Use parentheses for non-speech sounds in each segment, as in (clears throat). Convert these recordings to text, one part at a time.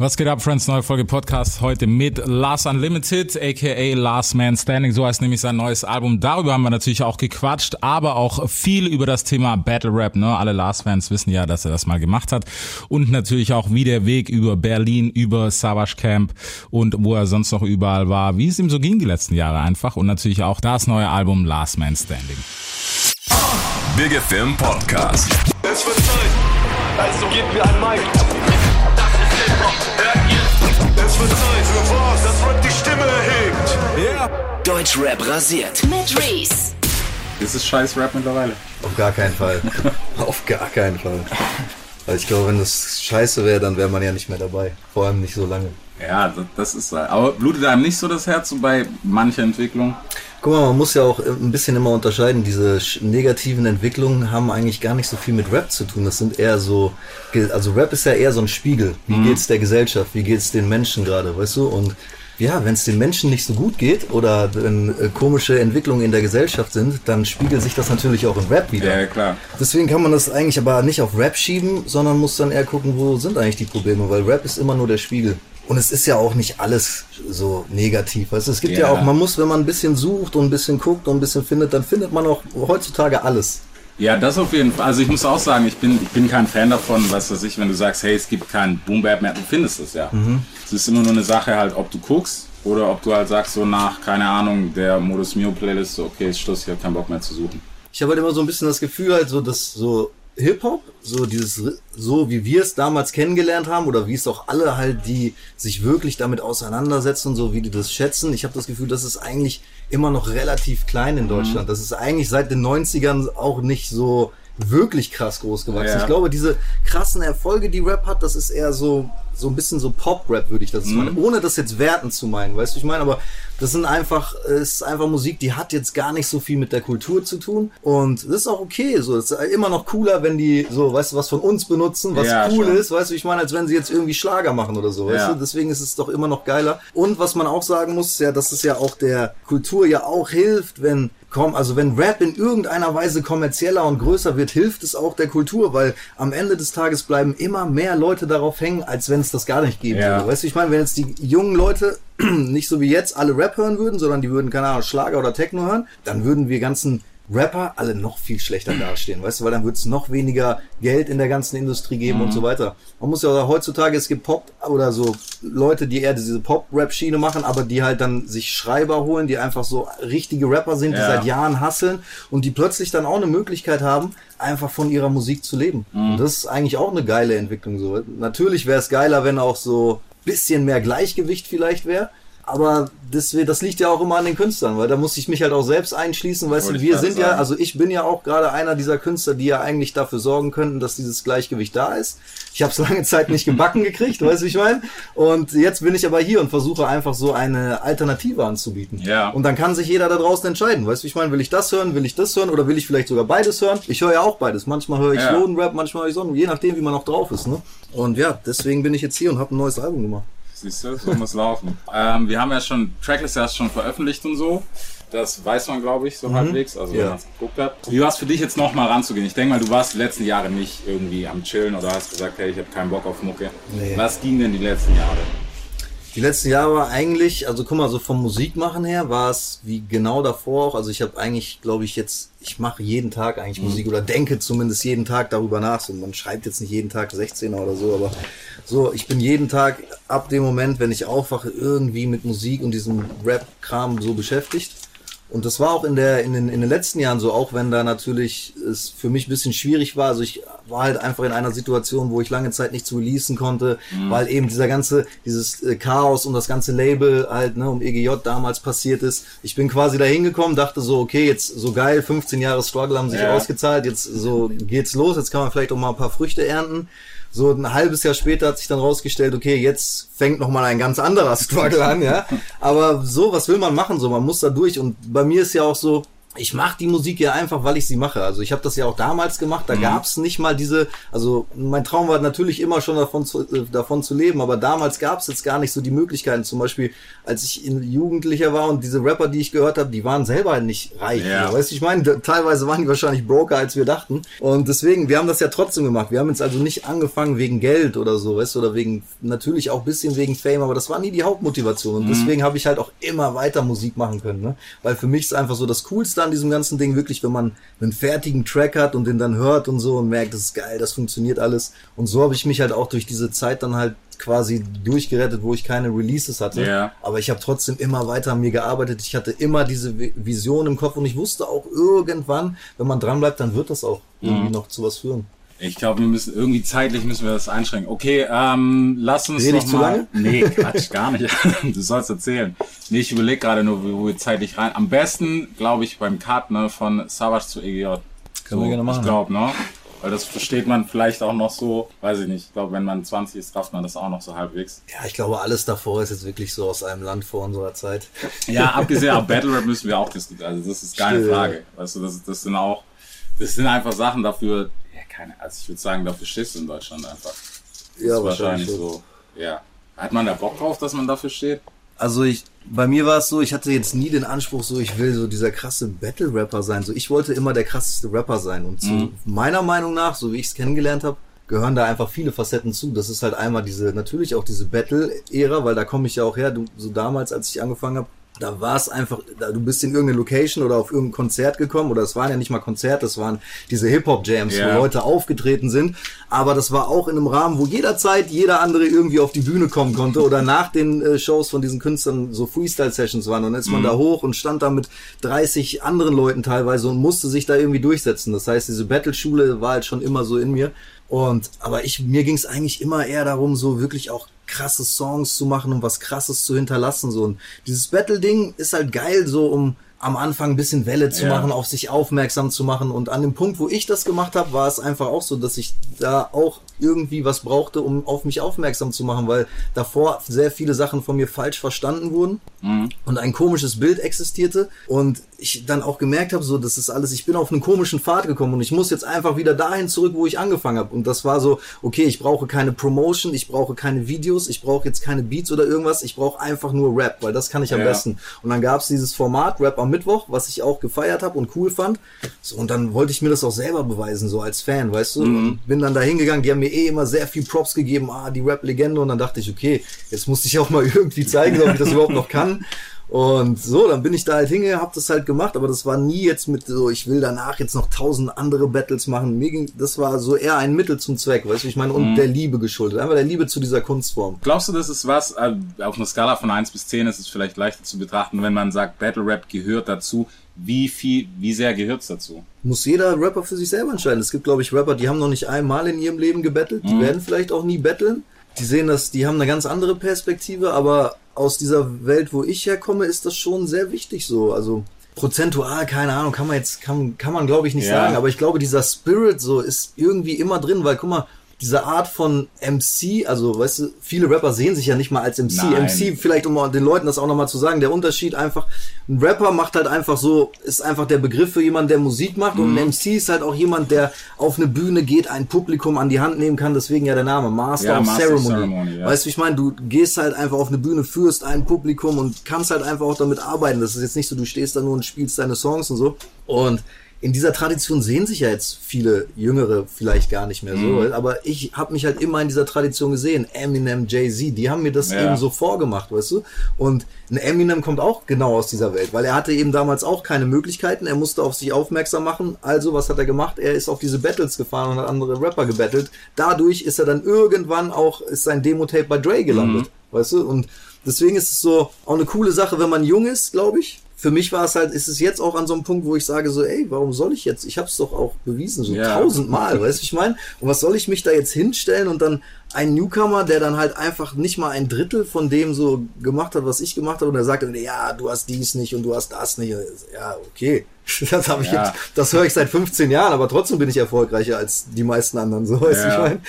Was geht ab, Friends? Neue Folge Podcast heute mit Lars Unlimited, aka Last Man Standing. So heißt nämlich sein neues Album. Darüber haben wir natürlich auch gequatscht, aber auch viel über das Thema Battle Rap. Ne? Alle Lars-Fans wissen ja, dass er das mal gemacht hat. Und natürlich auch, wie der Weg über Berlin, über Savage Camp und wo er sonst noch überall war, wie es ihm so ging die letzten Jahre einfach. Und natürlich auch das neue Album Last Man Standing. Big FM Podcast. Es wird Zeit, also gebt mir ein Mic. Es wird Zeit für was, das Rap die Stimme erhebt. Ja. Deutschrap rasiert. Mit Reese. Ist es scheiß Rap mittlerweile? Auf gar keinen Fall. (laughs) Auf gar keinen Fall. Weil ich glaube, wenn das scheiße wäre, dann wäre man ja nicht mehr dabei. Vor allem nicht so lange. Ja, das ist Aber blutet einem nicht so das Herz so bei mancher Entwicklung? Guck mal, man muss ja auch ein bisschen immer unterscheiden. Diese negativen Entwicklungen haben eigentlich gar nicht so viel mit Rap zu tun. Das sind eher so, also Rap ist ja eher so ein Spiegel. Wie mhm. geht's der Gesellschaft? Wie geht's den Menschen gerade, weißt du? Und ja, wenn es den Menschen nicht so gut geht oder wenn äh, komische Entwicklungen in der Gesellschaft sind, dann spiegelt sich das natürlich auch in Rap wieder. Ja, klar. Deswegen kann man das eigentlich aber nicht auf Rap schieben, sondern muss dann eher gucken, wo sind eigentlich die Probleme, weil Rap ist immer nur der Spiegel. Und es ist ja auch nicht alles so negativ. Also es gibt ja. ja. auch, man muss, wenn man ein bisschen sucht und ein bisschen guckt und ein bisschen findet, dann findet man auch heutzutage alles. Ja, das auf jeden Fall. Also ich muss auch sagen, ich bin, ich bin kein Fan davon, was weiß ich, wenn du sagst, hey, es gibt kein Boom Bap mehr, du findest es ja. Mhm. Es ist immer nur eine Sache halt, ob du guckst oder ob du halt sagst, so nach, keine Ahnung, der Modus Mio Playlist, so, okay, ist Schluss, ich habe keinen Bock mehr zu suchen. Ich habe halt immer so ein bisschen das Gefühl halt so, dass so Hip-Hop, so dieses, so wie wir es damals kennengelernt haben oder wie es auch alle halt, die sich wirklich damit auseinandersetzen und so, wie die das schätzen. Ich habe das Gefühl, das ist eigentlich immer noch relativ klein in. Deutschland. Mhm. Das ist eigentlich seit den 90ern auch nicht so wirklich krass groß gewachsen. Ja. Ich glaube, diese krassen Erfolge, die Rap hat, das ist eher so so ein bisschen so Pop-Rap, würde ich das mhm. meinen. Ohne das jetzt werten zu meinen, weißt du, ich meine, aber das sind einfach, es ist einfach Musik, die hat jetzt gar nicht so viel mit der Kultur zu tun. Und das ist auch okay. So, es ist immer noch cooler, wenn die so, weißt du, was von uns benutzen, was ja, cool schon. ist, weißt du, ich meine, als wenn sie jetzt irgendwie Schlager machen oder so, weißt ja. du. Deswegen ist es doch immer noch geiler. Und was man auch sagen muss, ja, dass es ja auch der Kultur ja auch hilft, wenn komm, also wenn Rap in irgendeiner Weise kommerzieller und größer wird, hilft es auch der Kultur, weil am Ende des Tages bleiben immer mehr Leute darauf hängen, als wenn es das gar nicht geben ja. würde. Weißt du, ich meine, wenn jetzt die jungen Leute (clears throat) nicht so wie jetzt alle Rap hören würden, sondern die würden, keine Ahnung, Schlager oder Techno hören, dann würden wir ganzen Rapper alle noch viel schlechter dastehen, weißt du, weil dann wird es noch weniger Geld in der ganzen Industrie geben mhm. und so weiter. Man muss ja auch heutzutage, es gibt Pop oder so Leute, die eher diese Pop-Rap-Schiene machen, aber die halt dann sich Schreiber holen, die einfach so richtige Rapper sind, die ja. seit Jahren hasseln und die plötzlich dann auch eine Möglichkeit haben, einfach von ihrer Musik zu leben. Mhm. Und das ist eigentlich auch eine geile Entwicklung so. Natürlich wäre es geiler, wenn auch so bisschen mehr Gleichgewicht vielleicht wäre. Aber das, das liegt ja auch immer an den Künstlern, weil da muss ich mich halt auch selbst einschließen, weißt du, wir sind sagen. ja, also ich bin ja auch gerade einer dieser Künstler, die ja eigentlich dafür sorgen könnten, dass dieses Gleichgewicht da ist. Ich habe es (laughs) lange Zeit nicht gebacken gekriegt, weißt du, ich meine? Und jetzt bin ich aber hier und versuche einfach so eine Alternative anzubieten. Ja. Und dann kann sich jeder da draußen entscheiden, weißt du, ich meine, will ich das hören, will ich das hören oder will ich vielleicht sogar beides hören? Ich höre ja auch beides. Manchmal höre ich ja. Lodenrap, manchmal höre ich Sonnen, je nachdem, wie man auch drauf ist, ne? Und ja, deswegen bin ich jetzt hier und habe ein neues Album gemacht. Siehst du, so muss laufen. ähm, wir haben ja schon, Tracklist erst schon veröffentlicht und so. Das weiß man, glaube ich, so mhm. halbwegs, also ja. wenn man es geguckt hat. Wie war es für dich jetzt nochmal ranzugehen? Ich denke mal, du warst die letzten Jahre nicht irgendwie am Chillen oder hast gesagt, hey, ich habe keinen Bock auf Mucke. Nee. Was ging denn die letzten Jahre? Die letzten Jahre war eigentlich, also guck mal, so vom Musikmachen her war es wie genau davor auch. Also ich habe eigentlich, glaube ich, jetzt, ich mache jeden Tag eigentlich mhm. Musik oder denke zumindest jeden Tag darüber nach. So, man schreibt jetzt nicht jeden Tag 16er oder so, aber so, ich bin jeden Tag ab dem Moment, wenn ich aufwache, irgendwie mit Musik und diesem Rap-Kram so beschäftigt. Und das war auch in der in den, in den letzten Jahren so, auch wenn da natürlich es für mich ein bisschen schwierig war. Also ich war halt einfach in einer Situation, wo ich lange Zeit nicht zu releasen konnte, mhm. weil eben dieser ganze, dieses äh, Chaos und das ganze Label halt, ne, um EGJ damals passiert ist. Ich bin quasi da hingekommen, dachte so, okay, jetzt so geil, 15 Jahre Struggle haben sich ja. ausgezahlt, jetzt so geht's los, jetzt kann man vielleicht auch mal ein paar Früchte ernten. So ein halbes Jahr später hat sich dann rausgestellt, okay, jetzt fängt nochmal ein ganz anderer (laughs) Struggle an, ja. Aber so, was will man machen? So, man muss da durch. Und bei mir ist ja auch so, ich mache die Musik ja einfach, weil ich sie mache. Also ich habe das ja auch damals gemacht. Da gab's nicht mal diese, also mein Traum war natürlich immer schon davon zu, äh, davon zu leben, aber damals gab's jetzt gar nicht so die Möglichkeiten. Zum Beispiel, als ich in Jugendlicher war und diese Rapper, die ich gehört habe, die waren selber nicht reich. Ja. Weißt du, ich meine, teilweise waren die wahrscheinlich broker, als wir dachten. Und deswegen, wir haben das ja trotzdem gemacht. Wir haben jetzt also nicht angefangen wegen Geld oder so, weißt du, oder wegen, natürlich auch bisschen wegen Fame, aber das war nie die Hauptmotivation. Und deswegen habe ich halt auch immer weiter Musik machen können, ne? Weil für mich ist einfach so das Coolste an diesem ganzen Ding wirklich, wenn man einen fertigen Track hat und den dann hört und so und merkt, das ist geil, das funktioniert alles. Und so habe ich mich halt auch durch diese Zeit dann halt quasi durchgerettet, wo ich keine Releases hatte. Ja. Aber ich habe trotzdem immer weiter an mir gearbeitet. Ich hatte immer diese Vi- Vision im Kopf und ich wusste auch irgendwann, wenn man dranbleibt, dann wird das auch irgendwie noch zu was führen. Ich glaube, wir müssen irgendwie zeitlich müssen wir das einschränken. Okay, ähm, lass uns Rede noch ich zu lange? Nee, Quatsch, gar nicht. (laughs) Du sollst erzählen. Nee, ich überlege gerade nur, wo wir zeitlich rein. Am besten, glaube ich, beim Cut ne, von Savage zu EGJ. Können wir gerne machen, Ich glaube, ne? Weil das versteht man vielleicht auch noch so, weiß ich nicht. Ich glaube, wenn man 20 ist, rafft man das auch noch so halbwegs. Ja, ich glaube, alles davor ist jetzt wirklich so aus einem Land vor unserer Zeit. Ja, (laughs) abgesehen auf Battle Rap müssen wir auch diskutieren. Also das ist keine. Frage. Weißt du, das, das sind auch, das sind einfach Sachen dafür, ja, keine, also ich würde sagen, dafür stehst du in Deutschland einfach. Das Ja, ist wahrscheinlich wahrscheinlich so. Ja. Hat man da Bock drauf, dass man dafür steht? Also ich, bei mir war es so, ich hatte jetzt nie den Anspruch, so ich will so dieser krasse Battle-Rapper sein. So ich wollte immer der krasseste Rapper sein. Und zu meiner Meinung nach, so wie ich es kennengelernt habe, gehören da einfach viele Facetten zu. Das ist halt einmal diese, natürlich auch diese Battle-Ära, weil da komme ich ja auch her. Du, so damals, als ich angefangen habe, da war es einfach, da, du bist in irgendeine Location oder auf irgendein Konzert gekommen, oder es waren ja nicht mal Konzerte, es waren diese Hip-Hop-Jams, Ja. wo Leute aufgetreten sind. Aber das war auch in einem Rahmen, wo jederzeit jeder andere irgendwie auf die Bühne kommen konnte oder nach den äh, Shows von diesen Künstlern so Freestyle-Sessions waren. Und dann ist man da hoch und stand da mit 30 anderen Leuten teilweise und musste sich da irgendwie durchsetzen. Das heißt, diese Battle-Schule war halt schon immer so in mir. Und aber ich mir ging es eigentlich immer eher darum, so wirklich auch krasse Songs zu machen und was krasses zu hinterlassen. So und dieses Battle-Ding ist halt geil, so um am Anfang ein bisschen Welle zu Ja. machen, auf sich aufmerksam zu machen. Und an dem Punkt, wo ich das gemacht habe, war es einfach auch so, dass ich da auch irgendwie was brauchte, um auf mich aufmerksam zu machen, weil davor sehr viele Sachen von mir falsch verstanden wurden und ein komisches Bild existierte und ich dann auch gemerkt habe, so das ist alles, ich bin auf einen komischen Pfad gekommen und ich muss jetzt einfach wieder dahin zurück, wo ich angefangen habe und das war so, okay, ich brauche keine Promotion, ich brauche keine Videos, ich brauche jetzt keine Beats oder irgendwas, ich brauche einfach nur Rap, weil das kann ich am Ja. besten. Und dann gab es dieses Format Rap am Mittwoch, was ich auch gefeiert habe und cool fand. So und dann wollte ich mir das auch selber beweisen, so als Fan, weißt du, und bin dann da hingegangen, die haben mir eh immer sehr viel Props gegeben, ah, die Rap-Legende. Und dann dachte ich, okay, jetzt muss ich auch mal (laughs) irgendwie zeigen, ob ich das überhaupt noch kann und so, dann bin ich da halt hingegangen, hab das halt gemacht, aber das war nie jetzt mit so, ich will danach jetzt noch tausend andere Battles machen. Mir ging, das war so eher ein Mittel zum Zweck, weißt du, ich meine, und der Liebe geschuldet, einfach der Liebe zu dieser Kunstform. Glaubst du, das ist was, äh, auf einer Skala von 1 bis 10 ist es vielleicht leichter zu betrachten, wenn man sagt, Battle Rap gehört dazu. Wie viel, wie sehr gehört es dazu? Muss jeder Rapper für sich selber entscheiden. Es gibt, glaube ich, Rapper, die haben noch nicht einmal in ihrem Leben gebettelt, die werden vielleicht auch nie betteln. Die sehen das, die haben eine ganz andere Perspektive, aber aus dieser Welt, wo ich herkomme, ist das schon sehr wichtig so. Also prozentual, keine Ahnung, kann man jetzt, kann, kann man glaube ich nicht Ja. sagen, aber ich glaube, dieser Spirit so ist irgendwie immer drin, weil guck mal, diese Art von MC, also weißt du, viele Rapper sehen sich ja nicht mal als MC. Nein. MC, vielleicht um den Leuten das auch nochmal zu sagen, der Unterschied einfach, ein Rapper macht halt einfach so, ist einfach der Begriff für jemanden, der Musik macht und Mhm. ein MC ist halt auch jemand, der auf eine Bühne geht, ein Publikum an die Hand nehmen kann, deswegen ja der Name, Master Ja, of Master Ceremony. Ceremony, ja. Weißt du, wie ich meine, du gehst halt einfach auf eine Bühne, führst ein Publikum und kannst halt einfach auch damit arbeiten. Das ist jetzt nicht so, du stehst da nur und spielst deine Songs und so. Und in dieser Tradition sehen sich ja jetzt viele Jüngere vielleicht gar nicht mehr Mhm. so, aber ich habe mich halt immer in dieser Tradition gesehen. Eminem, Jay-Z, die haben mir das Ja. eben so vorgemacht, weißt du? Und ein Eminem kommt auch genau aus dieser Welt, weil er hatte eben damals auch keine Möglichkeiten, er musste auf sich aufmerksam machen. Also, was hat er gemacht? Er ist auf diese Battles gefahren und hat andere Rapper gebettelt. Dadurch ist er dann irgendwann auch, ist sein Demo-Tape bei Dre gelandet, weißt du? Und deswegen ist es so auch eine coole Sache, wenn man jung ist, glaube ich. Für mich war es halt, ist es jetzt auch an so einem Punkt, wo ich sage so, ey, warum soll ich jetzt? Ich habe es doch auch bewiesen, so Ja. tausendmal, (laughs) weißt du, ich meine? Und was soll ich mich da jetzt hinstellen und dann ein Newcomer, der dann halt einfach nicht mal ein Drittel von dem so gemacht hat, was ich gemacht habe, und er sagt dann, ja, du hast dies nicht und du hast das nicht. Ja, okay. (laughs) Das habe ich Ja. jetzt, das höre ich seit 15 Jahren, aber trotzdem bin ich erfolgreicher als die meisten anderen, so weißt du, Ja. ich meine.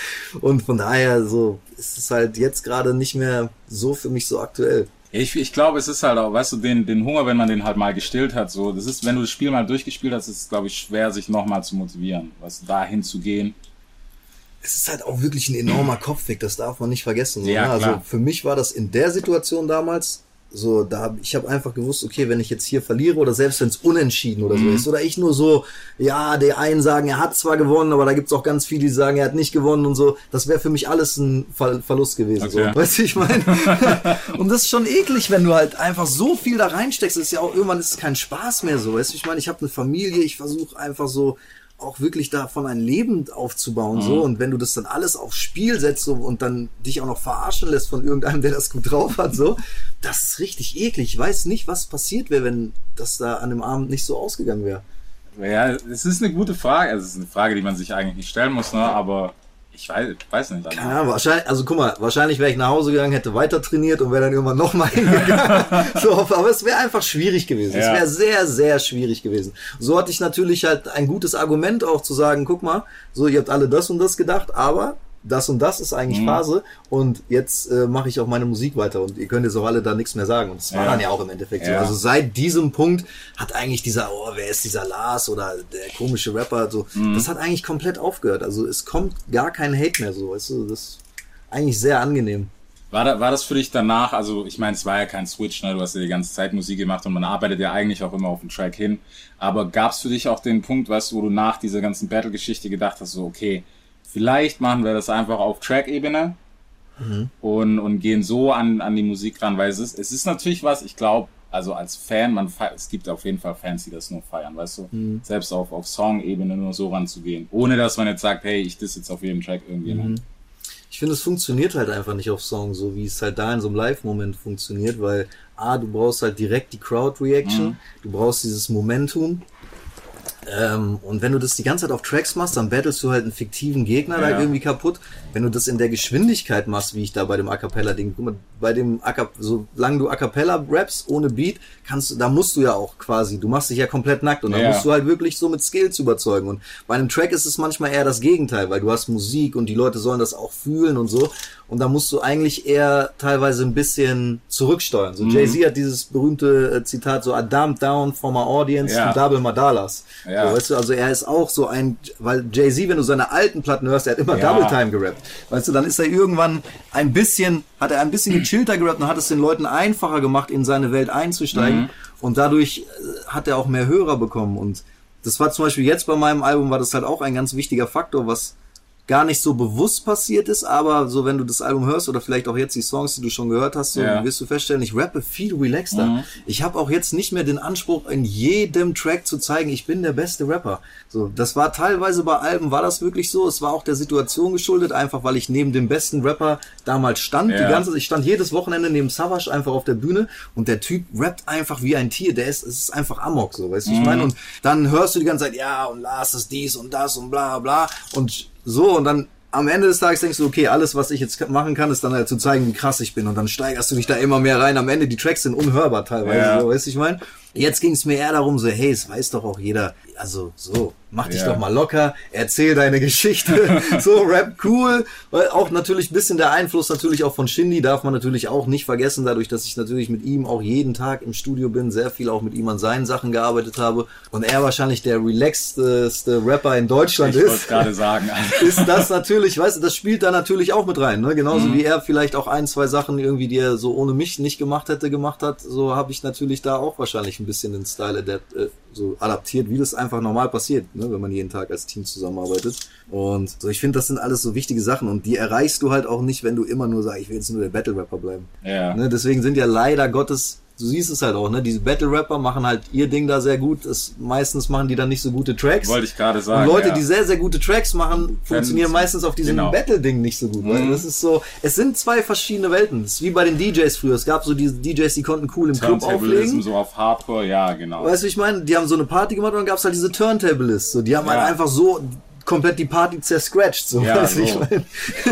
Und von daher so ist es halt jetzt gerade nicht mehr so für mich so aktuell. Ich, ich glaube, es ist halt auch, weißt du, den, den Hunger, wenn man den halt mal gestillt hat, so, das ist, wenn du das Spiel mal durchgespielt hast, ist es, glaube ich, schwer, sich nochmal zu motivieren, weißt du, dahin zu gehen. es ist halt auch wirklich ein enormer Kopfweg, das darf man nicht vergessen. So, Ja, ne? Also für mich war das in der Situation damals so, da hab, ich habe einfach gewusst, okay, wenn ich jetzt hier verliere oder selbst wenn es unentschieden oder Mhm. so ist oder ich nur so, ja, die einen sagen, er hat zwar gewonnen, aber da gibt's auch ganz viele, die sagen, er hat nicht gewonnen und so, das wäre für mich alles ein Ver Verlust gewesen. Okay. So. Weißt du, ich meine? (laughs) und das ist schon eklig, wenn du halt einfach so viel da reinsteckst. Das ist ja auch irgendwann ist es kein Spaß mehr so. Weißt du, ich meine, ich habe eine Familie, ich versuche einfach so auch wirklich davon ein Leben aufzubauen so und wenn du das dann alles aufs Spiel setzt so, und dann dich auch noch verarschen lässt von irgendeinem, der das gut drauf hat so, das ist richtig eklig. Ich weiß nicht, was passiert wäre, wenn das da an dem Abend nicht so ausgegangen wäre. Ja, es ist eine gute Frage, also es ist eine Frage, die man sich eigentlich nicht stellen muss, ne, aber ich weiß, weiß nicht. Keine Ahnung, wahrscheinlich, also guck mal, wahrscheinlich wäre ich nach Hause gegangen, hätte weiter trainiert und wäre dann irgendwann nochmal (laughs) hingegangen. (laughs) so, aber es wäre einfach schwierig gewesen. Es Ja. wäre sehr, sehr schwierig gewesen. So hatte ich natürlich halt ein gutes Argument auch zu sagen, guck mal, so, ihr habt alle das und das gedacht, aber das und das ist eigentlich Phase und jetzt äh, mache ich auch meine Musik weiter und ihr könnt jetzt auch alle da nichts mehr sagen. Und das war Ja. dann ja auch im Endeffekt so. Ja. Also seit diesem Punkt hat eigentlich dieser, oh, wer ist dieser Lars oder der komische Rapper, so, das hat eigentlich komplett aufgehört. Also es kommt gar kein Hate mehr so, weißt du, das ist eigentlich sehr angenehm. War, da, war das für dich danach, also ich meine, es war ja kein Switch, ne? du hast ja die ganze Zeit Musik gemacht und man arbeitet ja eigentlich auch immer auf den Track hin, aber gab es für dich auch den Punkt, weißt du, wo du nach dieser ganzen Battle-Geschichte gedacht hast, so okay, vielleicht machen wir das einfach auf Track-Ebene und, und gehen so an, an die Musik ran, weil es ist, es ist natürlich was, ich glaube, also als Fan, man es gibt auf jeden Fall Fans, die das nur feiern, weißt du, selbst auf, auf Song-Ebene nur so ranzugehen, ohne dass man jetzt sagt, hey, ich diss jetzt auf jedem Track irgendwie. Ne? Ich finde, es funktioniert halt einfach nicht auf Song, so wie es halt da in so einem Live-Moment funktioniert, weil A, du brauchst halt direkt die Crowd-Reaction, du brauchst dieses Momentum. Ähm, und wenn du das die ganze Zeit auf Tracks machst, dann battlest du halt einen fiktiven Gegner da Ja. irgendwie kaputt. Wenn du das in der Geschwindigkeit machst, wie ich da bei dem A Cappella-Ding, guck mal, bei dem A Cap- solange du A Cappella raps ohne Beat, kannst du, da musst du ja auch quasi, du machst dich ja komplett nackt und da Ja. musst du halt wirklich so mit Skills überzeugen. Und bei einem Track ist es manchmal eher das Gegenteil, weil du hast Musik und die Leute sollen das auch fühlen und so. Und da musst du eigentlich eher teilweise ein bisschen zurücksteuern. Mhm. So Jay-Z hat dieses berühmte äh, Zitat so, I dumped down for my audience Ja. to double my dollars. Ja. So, weißt du, also er ist auch so ein, weil Jay-Z, wenn du seine alten Platten hörst, er hat immer Ja. Double Time gerappt. Weißt du, dann ist er irgendwann ein bisschen, hat er ein bisschen gechillter gerappt und hat es den Leuten einfacher gemacht, in seine Welt einzusteigen. Mhm. Und dadurch äh, hat er auch mehr Hörer bekommen. Und das war zum Beispiel jetzt bei meinem Album, war das halt auch ein ganz wichtiger Faktor, was gar nicht so bewusst passiert ist, aber so wenn du das Album hörst oder vielleicht auch jetzt die Songs, die du schon gehört hast, so Ja. wirst du feststellen, ich rappe viel relaxter. Mhm. Ich habe auch jetzt nicht mehr den Anspruch, in jedem Track zu zeigen, ich bin der beste Rapper. So, das war teilweise bei Alben war das wirklich so. Es war auch der Situation geschuldet, einfach weil ich neben dem besten Rapper damals stand. Ja. Die ganze, ich stand jedes Wochenende neben Savage einfach auf der Bühne und der Typ rappt einfach wie ein Tier. Der ist, es ist einfach Amok, so, weißt du, ich meine. Und dann hörst du die ganze Zeit, ja, und Lars ist dies und das und bla bla und so und dann am Ende des Tages denkst du, okay, alles, was ich jetzt machen kann, ist dann halt zu zeigen, wie krass ich bin. Und dann steigerst du dich da immer mehr rein. Am Ende, die Tracks sind unhörbar teilweise, Ja. so, weißt du, ich meine? Jetzt ging es mir eher darum, so, hey, es weiß doch auch jeder, also so, mach dich Ja. doch mal locker, erzähl deine Geschichte, (laughs) so, rap cool. Weil auch natürlich ein bisschen der Einfluss natürlich auch von Shindy darf man natürlich auch nicht vergessen, dadurch, dass ich natürlich mit ihm auch jeden Tag im Studio bin, sehr viel auch mit ihm an seinen Sachen gearbeitet habe und er wahrscheinlich der relaxedste Rapper in Deutschland Ich ist gerade sagen, (laughs) ist das natürlich, weißt du, das spielt da natürlich auch mit rein, ne? Genauso Mhm. wie er vielleicht auch ein, zwei Sachen irgendwie, die er so ohne mich nicht gemacht hätte, gemacht hat, so habe ich natürlich da auch wahrscheinlich ein bisschen den Style adapt, äh, so adaptiert, wie das einfach normal passiert, ne? wenn man jeden Tag als Team zusammenarbeitet. Und so, ich finde, das sind alles so wichtige Sachen und die erreichst du halt auch nicht, wenn du immer nur sagst, ich will jetzt nur der Battle Rapper bleiben. ja. Ne? Deswegen sind ja leider Gottes, du siehst es halt auch, ne? Diese Battle Rapper machen halt ihr Ding da sehr gut. Das, meistens machen die dann nicht so gute Tracks. wollte ich gerade sagen. Und Leute, ja. die sehr, sehr gute Tracks machen, funktionieren meistens auf diesem Genau. Battle-Ding nicht so gut. Weil Mhm. das ist so, es sind zwei verschiedene Welten. Das ist wie bei den DJs früher. Es gab so diese DJs, die konnten cool im Club auflegen. so auf Hardcore, ja, genau. Weißt du, ich meine? Die haben so eine Party gemacht und dann gab's halt diese Turntablists. So, die haben halt Ja. einfach so komplett die Party zerscratcht. So, Ja, wie ich so. meine?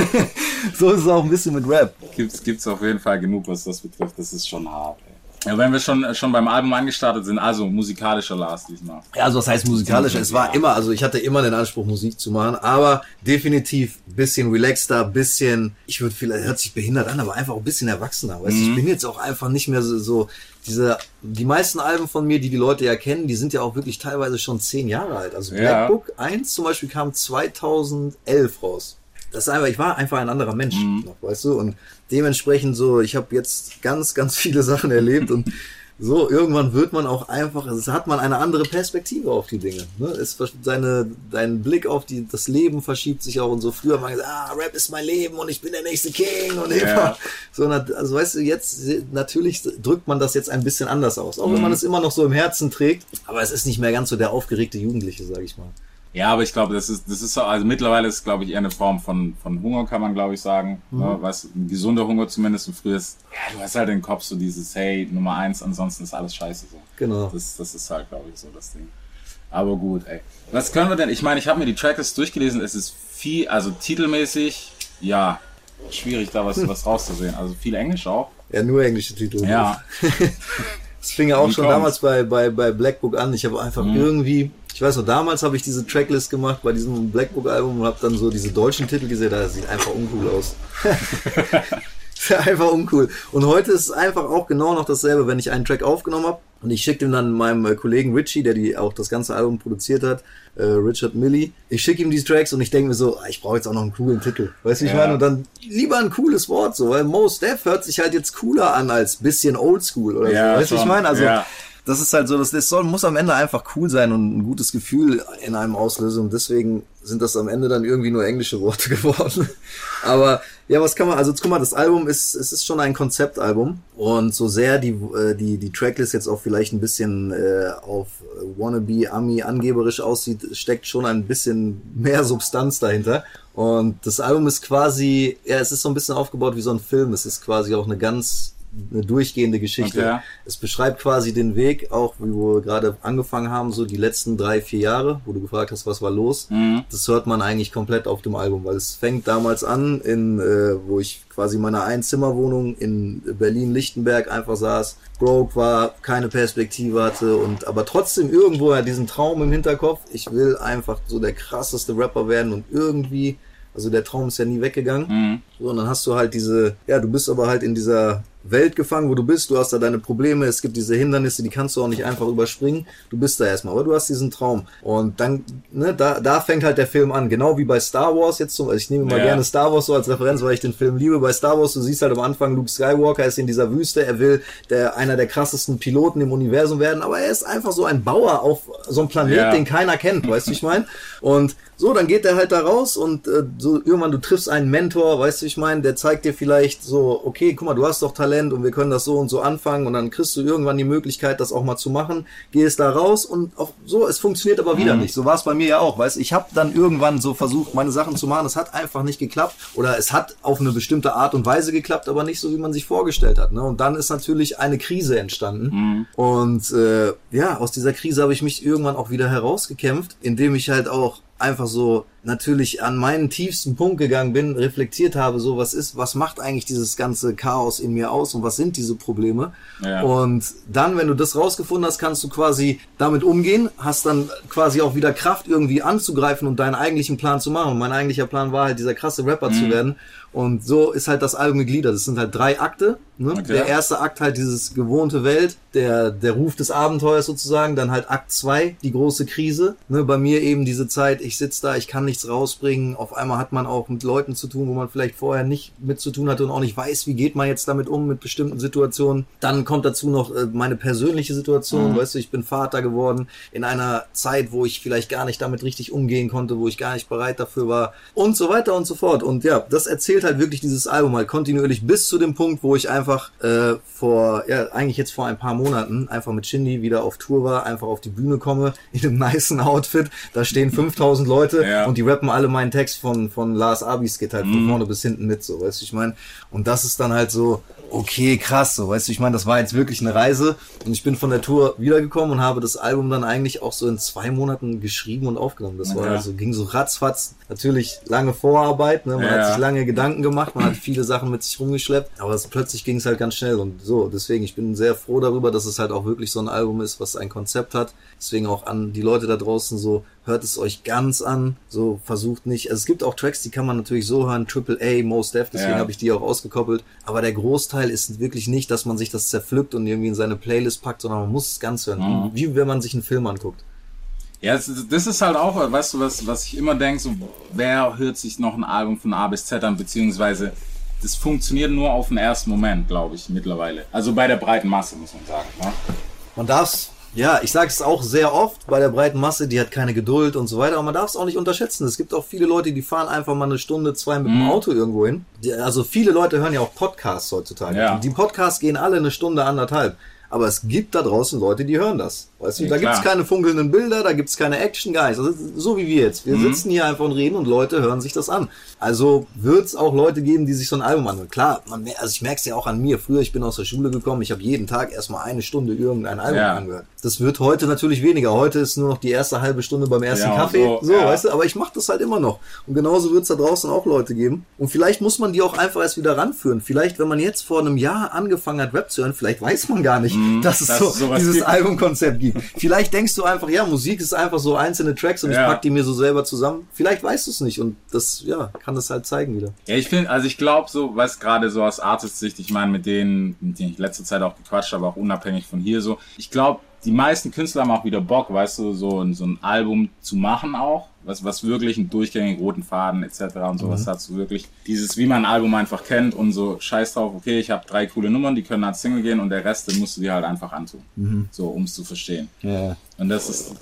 (laughs) so ist es auch ein bisschen mit Rap. Gibt's, gibt's auf jeden Fall genug, was das betrifft. Das ist schon hart, ey. Ja, wenn wir schon, schon beim Album angestartet sind, also musikalischer Lars diesmal. Ja, also was heißt musikalisch? Es war immer, also ich hatte immer den Anspruch, Musik zu machen, aber definitiv bisschen relaxter, bisschen, ich würde vielleicht, hört sich behindert an, aber einfach ein bisschen erwachsener. Weißt du, ich bin jetzt auch einfach nicht mehr so, so diese, die meisten Alben von mir, die die Leute ja kennen, die sind ja auch wirklich teilweise schon zehn Jahre alt. Also Black Ja. Book 1 zum Beispiel kam 2011 raus. Das ist einfach, ich war einfach ein anderer Mensch, noch, weißt du, und dementsprechend so, ich habe jetzt ganz, ganz viele (laughs) Sachen erlebt und so, irgendwann wird man auch einfach, es hat man eine andere Perspektive auf die Dinge. Ne? Es, seine, dein Blick auf die, das Leben verschiebt sich auch und so. Früher man gesagt, ah, Rap ist mein Leben und ich bin der nächste King und Hip-Hop. So, also weißt du, jetzt, natürlich drückt man das jetzt ein bisschen anders aus. Auch wenn man es immer noch so im Herzen trägt, aber es ist nicht mehr ganz so der aufgeregte Jugendliche, sag ich mal. Ja, aber ich glaube, das ist, das ist so, also mittlerweile ist es, glaube ich, eher eine Form von, von Hunger, kann man, glaube ich, sagen. Ne? Was, ein gesunder Hunger zumindest. Und früher ist, ja, du hast halt im Kopf so dieses, hey, Nummer eins, ansonsten ist alles scheiße so. Genau. Das, das ist halt, glaube ich, so das Ding. Aber gut, ey. Was können wir denn? Ich meine, ich habe mir die Tracklist durchgelesen. Es ist viel, also titelmäßig, ja, schwierig da was, (laughs) was rauszusehen. Also viel Englisch auch. Ja, nur englische Titel. Ja. (laughs) Das fing ja auch Wie schon kommt's? damals bei, bei, bei Black Book an. Ich habe einfach irgendwie, ich weiß noch, damals habe ich diese Tracklist gemacht bei diesem Black Book Album und habe dann so diese deutschen Titel gesehen. Das sieht einfach uncool aus. (laughs) ist ja einfach uncool. Und heute ist es einfach auch genau noch dasselbe, wenn ich einen Track aufgenommen habe und ich schicke dem dann meinem äh, Kollegen Richie, der die auch das ganze Album produziert hat, äh, Richard Millie, ich schicke ihm diese Tracks und ich denke mir so, ah, ich brauche jetzt auch noch einen coolen Titel. Weißt du, wie ich Ja. meine? Und dann lieber ein cooles Wort so, weil Most Def hört sich halt jetzt cooler an als bisschen oldschool oder Ja, so. Weißt du, wie ich meine? Also Ja. Das ist halt so, das, das soll, muss am Ende einfach cool sein und ein gutes Gefühl in einem auslösen. Und deswegen sind das am Ende dann irgendwie nur englische Worte (laughs) geworden. Aber ja, was kann man, also guck mal, das Album ist, es ist schon ein Konzeptalbum. Und so sehr die, äh, die, die Tracklist jetzt auch vielleicht ein bisschen äh, auf Wannabe, Ami, angeberisch aussieht, steckt schon ein bisschen mehr Substanz dahinter. Und das Album ist quasi, ja, es ist so ein bisschen aufgebaut wie so ein Film. Es ist quasi auch eine ganz eine durchgehende Geschichte. Okay. Es beschreibt quasi den Weg, auch wie wir gerade angefangen haben, so die letzten drei, vier Jahre, wo du gefragt hast, was war los. Das hört man eigentlich komplett auf dem Album, weil es fängt damals an, in, äh, wo ich quasi in meiner Einzimmerwohnung in Berlin-Lichtenberg einfach saß, broke war, keine Perspektive hatte und aber trotzdem irgendwo ja diesen Traum im Hinterkopf, ich will einfach so der krasseste Rapper werden und irgendwie, also der Traum ist ja nie weggegangen. So, und dann hast du halt diese, ja, du bist aber halt in dieser Welt gefangen, wo du bist, du hast da deine Probleme, es gibt diese Hindernisse, die kannst du auch nicht einfach überspringen. Du bist da erstmal, aber du hast diesen Traum. Und dann, ne, da, da fängt halt der Film an. Genau wie bei Star Wars jetzt so, also ich nehme mal Ja. gerne Star Wars so als Referenz, weil ich den Film liebe. Bei Star Wars, du siehst halt am Anfang, Luke Skywalker ist in dieser Wüste, er will der, einer der krassesten Piloten im Universum werden, aber er ist einfach so ein Bauer auf so einem Planet, Ja. den keiner kennt, weißt du, wie ich meine? Und so, dann geht er halt da raus und äh, so irgendwann du triffst einen Mentor, weißt du, ich meine, der zeigt dir vielleicht so, okay, guck mal, du hast doch Talent und wir können das so und so anfangen und dann kriegst du irgendwann die Möglichkeit, das auch mal zu machen, gehst da raus und auch so, es funktioniert aber wieder nicht. So war es bei mir ja auch, weißt du, ich habe dann irgendwann so versucht, meine Sachen zu machen, es hat einfach nicht geklappt oder es hat auf eine bestimmte Art und Weise geklappt, aber nicht so, wie man sich vorgestellt hat. Ne? Und dann ist natürlich eine Krise entstanden und äh, ja, aus dieser Krise habe ich mich irgendwann auch wieder herausgekämpft, indem ich halt auch einfach so natürlich an meinen tiefsten Punkt gegangen bin, reflektiert habe, so was ist, was macht eigentlich dieses ganze Chaos in mir aus und was sind diese Probleme? Ja. Und dann, wenn du das rausgefunden hast, kannst du quasi damit umgehen, hast dann quasi auch wieder Kraft irgendwie anzugreifen und deinen eigentlichen Plan zu machen. Und mein eigentlicher Plan war halt, dieser krasse Rapper zu werden. Und so ist halt das Album gegliedert. Es sind halt drei Akte. Ne? Okay. Der erste Akt halt dieses gewohnte Welt, der, der Ruf des Abenteuers sozusagen. Dann halt Akt zwei die große Krise. Ne? Bei mir eben diese Zeit, ich sitz da, ich kann nichts rausbringen. Auf einmal hat man auch mit Leuten zu tun, wo man vielleicht vorher nicht mit zu tun hatte und auch nicht weiß, wie geht man jetzt damit um mit bestimmten Situationen. Dann kommt dazu noch äh, meine persönliche Situation. Weißt du, ich bin Vater geworden in einer Zeit, wo ich vielleicht gar nicht damit richtig umgehen konnte, wo ich gar nicht bereit dafür war und so weiter und so fort. Und ja, das erzählt halt wirklich dieses Album halt kontinuierlich bis zu dem Punkt, wo ich einfach äh, vor, ja, eigentlich jetzt vor ein paar Monaten einfach mit Shindy wieder auf Tour war, einfach auf die Bühne komme, (laughs) in einem nicen Outfit, da stehen 5000 Leute Ja. und die rappen alle meinen Text von, von Lars Abis geht halt Mhm. von vorne bis hinten mit, so, weißt du, ich meine, und das ist dann halt so, okay, krass, so, weißt du, ich meine, das war jetzt wirklich eine Reise und ich bin von der Tour wiedergekommen und habe das Album dann eigentlich auch so in zwei Monaten geschrieben und aufgenommen. Das war also, ging so ratzfatz. natürlich lange Vorarbeit, ne? man Ja. hat sich lange Gedanken gemacht, man hat viele Sachen mit sich rumgeschleppt, aber es, plötzlich ging es halt ganz schnell und so. Deswegen, ich bin sehr froh darüber, dass es halt auch wirklich so ein Album ist, was ein Konzept hat. Deswegen auch an die Leute da draußen so, hört es euch ganz an, so versucht nicht. Also es gibt auch Tracks, die kann man natürlich so hören, Triple A, Most Def, deswegen Ja. habe ich die auch ausgekoppelt. Aber der Großteil ist wirklich nicht, dass man sich das zerpflückt und irgendwie in seine Playlist packt, sondern man muss es ganz hören, Mhm. wie, wie wenn man sich einen Film anguckt. Ja, das ist, das ist halt auch, weißt du, was, was ich immer denke, so, wer hört sich noch ein Album von A bis Z an, beziehungsweise das funktioniert nur auf den ersten Moment, glaube ich, mittlerweile. Also bei der breiten Masse, muss man sagen. Ne? Man darf's, ja, ich sage es auch sehr oft bei der breiten Masse, die hat keine Geduld und so weiter, aber man darf es auch nicht unterschätzen. Es gibt auch viele Leute, die fahren einfach mal eine Stunde, zwei mit Mhm. dem Auto irgendwo hin. Also viele Leute hören ja auch Podcasts heutzutage. Ja. Die Podcasts gehen alle eine Stunde, anderthalb. Aber es gibt da draußen Leute, die hören das. Weißt du, Ja, da gibt's klar. keine funkelnden Bilder, da gibt's keine Action, gar nichts. So wie wir jetzt. Wir Mhm. sitzen hier einfach und reden und Leute hören sich das an. Also wird's auch Leute geben, die sich so ein Album anhören. Klar, man, also ich merk's ja auch an mir. Früher, ich bin aus der Schule gekommen, ich habe jeden Tag erstmal eine Stunde irgendein Album Ja. angehört. Das wird heute natürlich weniger. Heute ist nur noch die erste halbe Stunde beim ersten Ja, Kaffee. so, So, weißt du, aber ich mache das halt immer noch. Und genauso wird's da draußen auch Leute geben. Und vielleicht muss man die auch einfach erst wieder ranführen. Vielleicht, wenn man jetzt vor einem Jahr angefangen hat, Rap zu hören, vielleicht weiß man gar nicht, dass es dass so es dieses gibt. Albumkonzept gibt. Vielleicht denkst du einfach, ja, Musik ist einfach so einzelne Tracks und ich Ja. pack die mir so selber zusammen. Vielleicht weißt du es nicht und das, ja, kann das halt zeigen wieder. Ja, ich finde, also ich glaube so, was gerade so aus Artist-Sicht, ich meine, mit denen, mit denen ich letzte Zeit auch gequatscht habe, auch unabhängig von hier so, ich glaube, die meisten Künstler haben auch wieder Bock, weißt du, so, ein- so ein Album zu machen auch, was, was wirklich einen durchgängigen roten Faden etc. und sowas hat, so wirklich dieses, wie man ein Album einfach kennt und so scheiß drauf, okay, ich habe drei coole Nummern, die können als Single gehen und der Rest, den musst du dir halt einfach antun, so, um es zu verstehen. Ja. Und das ist,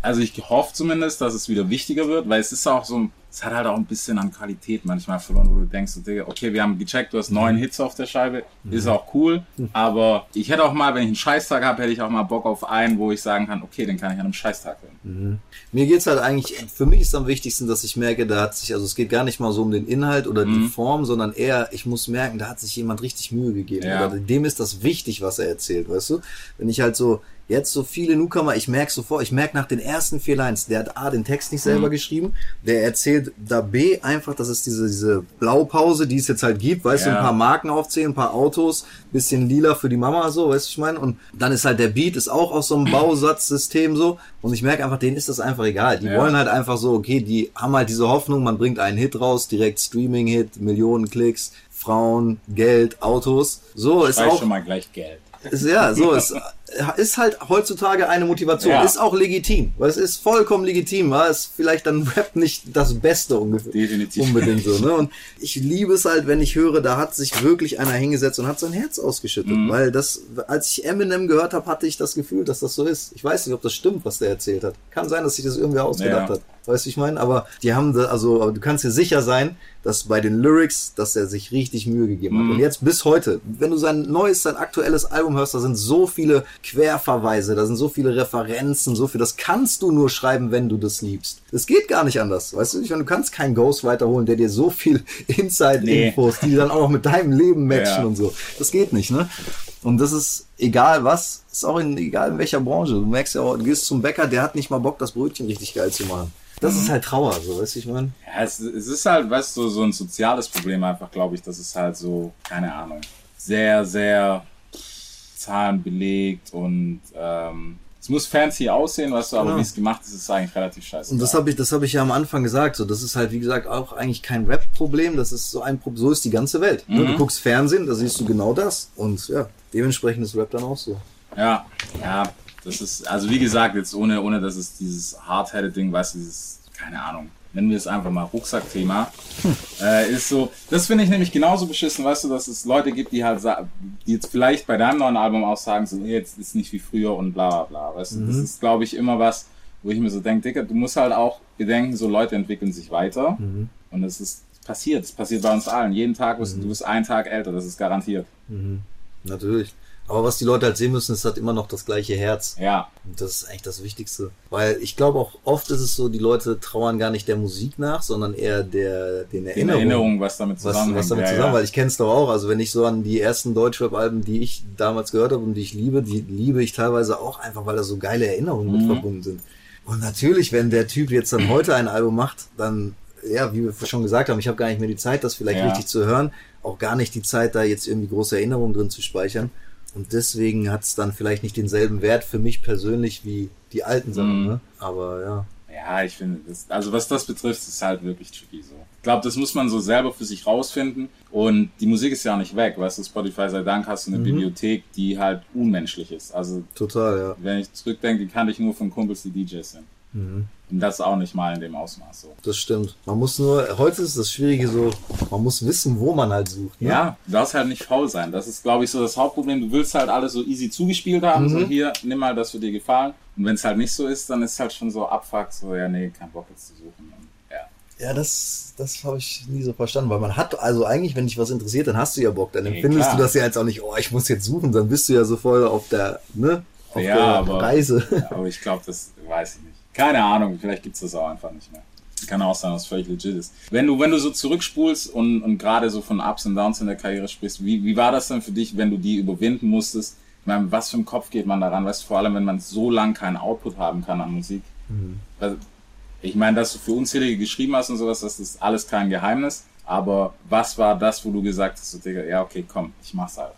also ich hoffe zumindest, dass es wieder wichtiger wird, weil es ist auch so, es hat halt auch ein bisschen an Qualität manchmal verloren, wo du denkst, okay, wir haben gecheckt, du hast neun Hits auf der Scheibe, ist auch cool, aber ich hätte auch mal, wenn ich einen Scheißtag habe, hätte ich auch mal Bock auf einen, wo ich sagen kann, okay, den kann ich an einem Scheißtag hören. Mir geht's halt eigentlich, für mich ist am wichtigsten, dass ich merke, da hat sich, also es geht gar nicht mal so um den Inhalt oder Mhm. die Form, sondern eher, ich muss merken, da hat sich jemand richtig Mühe gegeben. Ja. Oder dem ist das wichtig, was er erzählt, weißt du? Wenn ich halt so, jetzt so viele Newcomer, ich merke sofort, ich merke nach den ersten vier Lines, der hat A, den Text nicht Mhm. selber geschrieben, der erzählt da B einfach, das ist diese, diese Blaupause, die es jetzt halt gibt, weißt du, Ja. ein paar Marken aufzählen, ein paar Autos, bisschen lila für die Mama, so, weißt du, ich meine? Und dann ist halt der Beat, ist auch aus so einem Bausatzsystem so. Und ich merke einfach, denen ist das einfach egal. Die Ja. wollen halt einfach so, okay, die haben halt diese Hoffnung, man bringt einen Hit raus, direkt Streaming-Hit, Millionen Klicks, Frauen, Geld, Autos. So, ist Weiß auch, schon mal gleich Geld. ist, ja, so, ist, (laughs) ist halt heutzutage eine Motivation. Ja. Ist auch legitim. Weil es ist vollkommen legitim, war ist vielleicht dann Rap nicht das Beste ungefähr. Definitiv. Unbedingt so, ne? Und ich liebe es halt, wenn ich höre, da hat sich wirklich einer hingesetzt und hat sein Herz ausgeschüttet. Mhm. Weil das, als ich Eminem gehört habe, hatte ich das Gefühl, dass das so ist. Ich weiß nicht, ob das stimmt, was der erzählt hat. Kann sein, dass sich das irgendwer ausgedacht Ja. hat. Weißt du, ich meine? Aber die haben, da, also, du kannst dir sicher sein, dass bei den Lyrics, dass er sich richtig Mühe gegeben Mhm. hat. Und jetzt bis heute, wenn du sein neues, sein aktuelles Album hörst, da sind so viele Querverweise, da sind so viele Referenzen, so viel. Das kannst du nur schreiben, wenn du das liebst. Es geht gar nicht anders. Weißt du, ich meine, du kannst keinen Ghostwriter holen, der dir so viel (laughs) Inside-Infos, die dann auch noch mit deinem Leben matchen Ja. und so. Das geht nicht, ne? Und das ist egal was, ist auch in, egal in welcher Branche. Du merkst ja auch, du gehst zum Bäcker, der hat nicht mal Bock, das Brötchen richtig geil zu machen. Das ist halt Trauer, so, weißt du, ich meine? Ja, es, es ist halt, weißt du, so ein soziales Problem einfach, glaube ich, dass es halt so, keine Ahnung, sehr, sehr zahlenbelegt und ähm, es muss fancy aussehen, weißt du, aber Genau. wie es gemacht ist, ist eigentlich relativ scheiße. Und das habe ich, das habe ich ja am Anfang gesagt. So, das ist halt wie gesagt auch eigentlich kein Rap-Problem. Das ist so ein Problem. So ist die ganze Welt. Ne, Du guckst Fernsehen, da siehst du genau das. Und ja, dementsprechend ist Rap dann auch so. Ja, ja, das ist, also wie gesagt, jetzt ohne, ohne dass es dieses Hard-Headed-Ding, weißt du, dieses, keine Ahnung, nennen wir es einfach mal Rucksackthema, äh, ist so, das finde ich nämlich genauso beschissen, weißt du, dass es Leute gibt, die halt, die jetzt vielleicht bei deinem neuen Album auch sagen, so, jetzt ist nicht wie früher und bla, bla, bla, weißt du, das ist, glaube ich, immer was, wo ich mir so denke, Dicker, du musst halt auch bedenken, so Leute entwickeln sich weiter. Und es ist passiert, es passiert bei uns allen, jeden Tag, wirst, du bist einen Tag älter, das ist garantiert, Natürlich. Aber was die Leute halt sehen müssen, ist halt immer noch das gleiche Herz. ja, Und das ist eigentlich das Wichtigste. Weil ich glaube auch oft ist es so, die Leute trauern gar nicht der Musik nach, sondern eher der, den in Erinnerungen. Erinnerung, was damit was, zusammenhängt. was damit ja, zusammen, ja. weil ich kenne es doch auch. Also wenn ich so an die ersten Deutschrap-Alben, die ich damals gehört habe und die ich liebe, die liebe ich teilweise auch einfach, weil da so geile Erinnerungen Mhm. mit verbunden sind. Und natürlich, wenn der Typ jetzt dann heute ein Album macht, dann ja, wie wir schon gesagt haben, ich habe gar nicht mehr die Zeit, das vielleicht Ja. richtig zu hören, auch gar nicht die Zeit, da jetzt irgendwie große Erinnerungen drin zu speichern. Und deswegen hat es dann vielleicht nicht denselben Wert für mich persönlich wie die alten Sachen, Mhm. ne? Aber ja. Ja, ich finde, das, also was das betrifft, ist halt wirklich tricky so. Ich glaube, das muss man so selber für sich rausfinden. Und die Musik ist ja auch nicht weg, weißt du, Spotify sei Dank hast du eine Bibliothek, die halt unmenschlich ist. Also Total, ja. wenn ich zurückdenke, kannte ich nur von Kumpels, die DJs sind. Und das auch nicht mal in dem Ausmaß so. Das stimmt. Man muss nur, heute ist das Schwierige so, man muss wissen, wo man halt sucht. Ne? Ja, du darfst halt nicht faul sein. Das ist, glaube ich, so das Hauptproblem. Du willst halt alles so easy zugespielt haben. So hier, nimm mal das für dir gefallen. Und wenn es halt nicht so ist, dann ist halt schon so abfuck, so ja, nee, kein Bock jetzt zu suchen. Ja. Ja, das, das habe ich nie so verstanden, weil man hat, also eigentlich, wenn dich was interessiert, dann hast du ja Bock, dann Nee, empfindest klar. du das ja jetzt auch nicht, oh, ich muss jetzt suchen, dann bist du ja so voll auf der, ne, auf Ja, der aber- Reise. Ja, (laughs) aber ich glaube, das weiß ich nicht. Keine Ahnung, vielleicht gibt's das auch einfach nicht mehr. Kann auch sein, dass es völlig legit ist. Wenn du, wenn du so zurückspulst und, und gerade so von Ups und Downs in der Karriere sprichst, wie, wie war das denn für dich, wenn du die überwinden musstest? Ich meine, was für ein Kopf geht man daran? Weißt du, vor allem, wenn man so lang keinen Output haben kann an Musik. Also, ich meine, dass du für Unzählige geschrieben hast und sowas, das ist alles kein Geheimnis. Aber was war das, wo du gesagt hast, so, Digga, ja, okay, komm, ich mach's halt.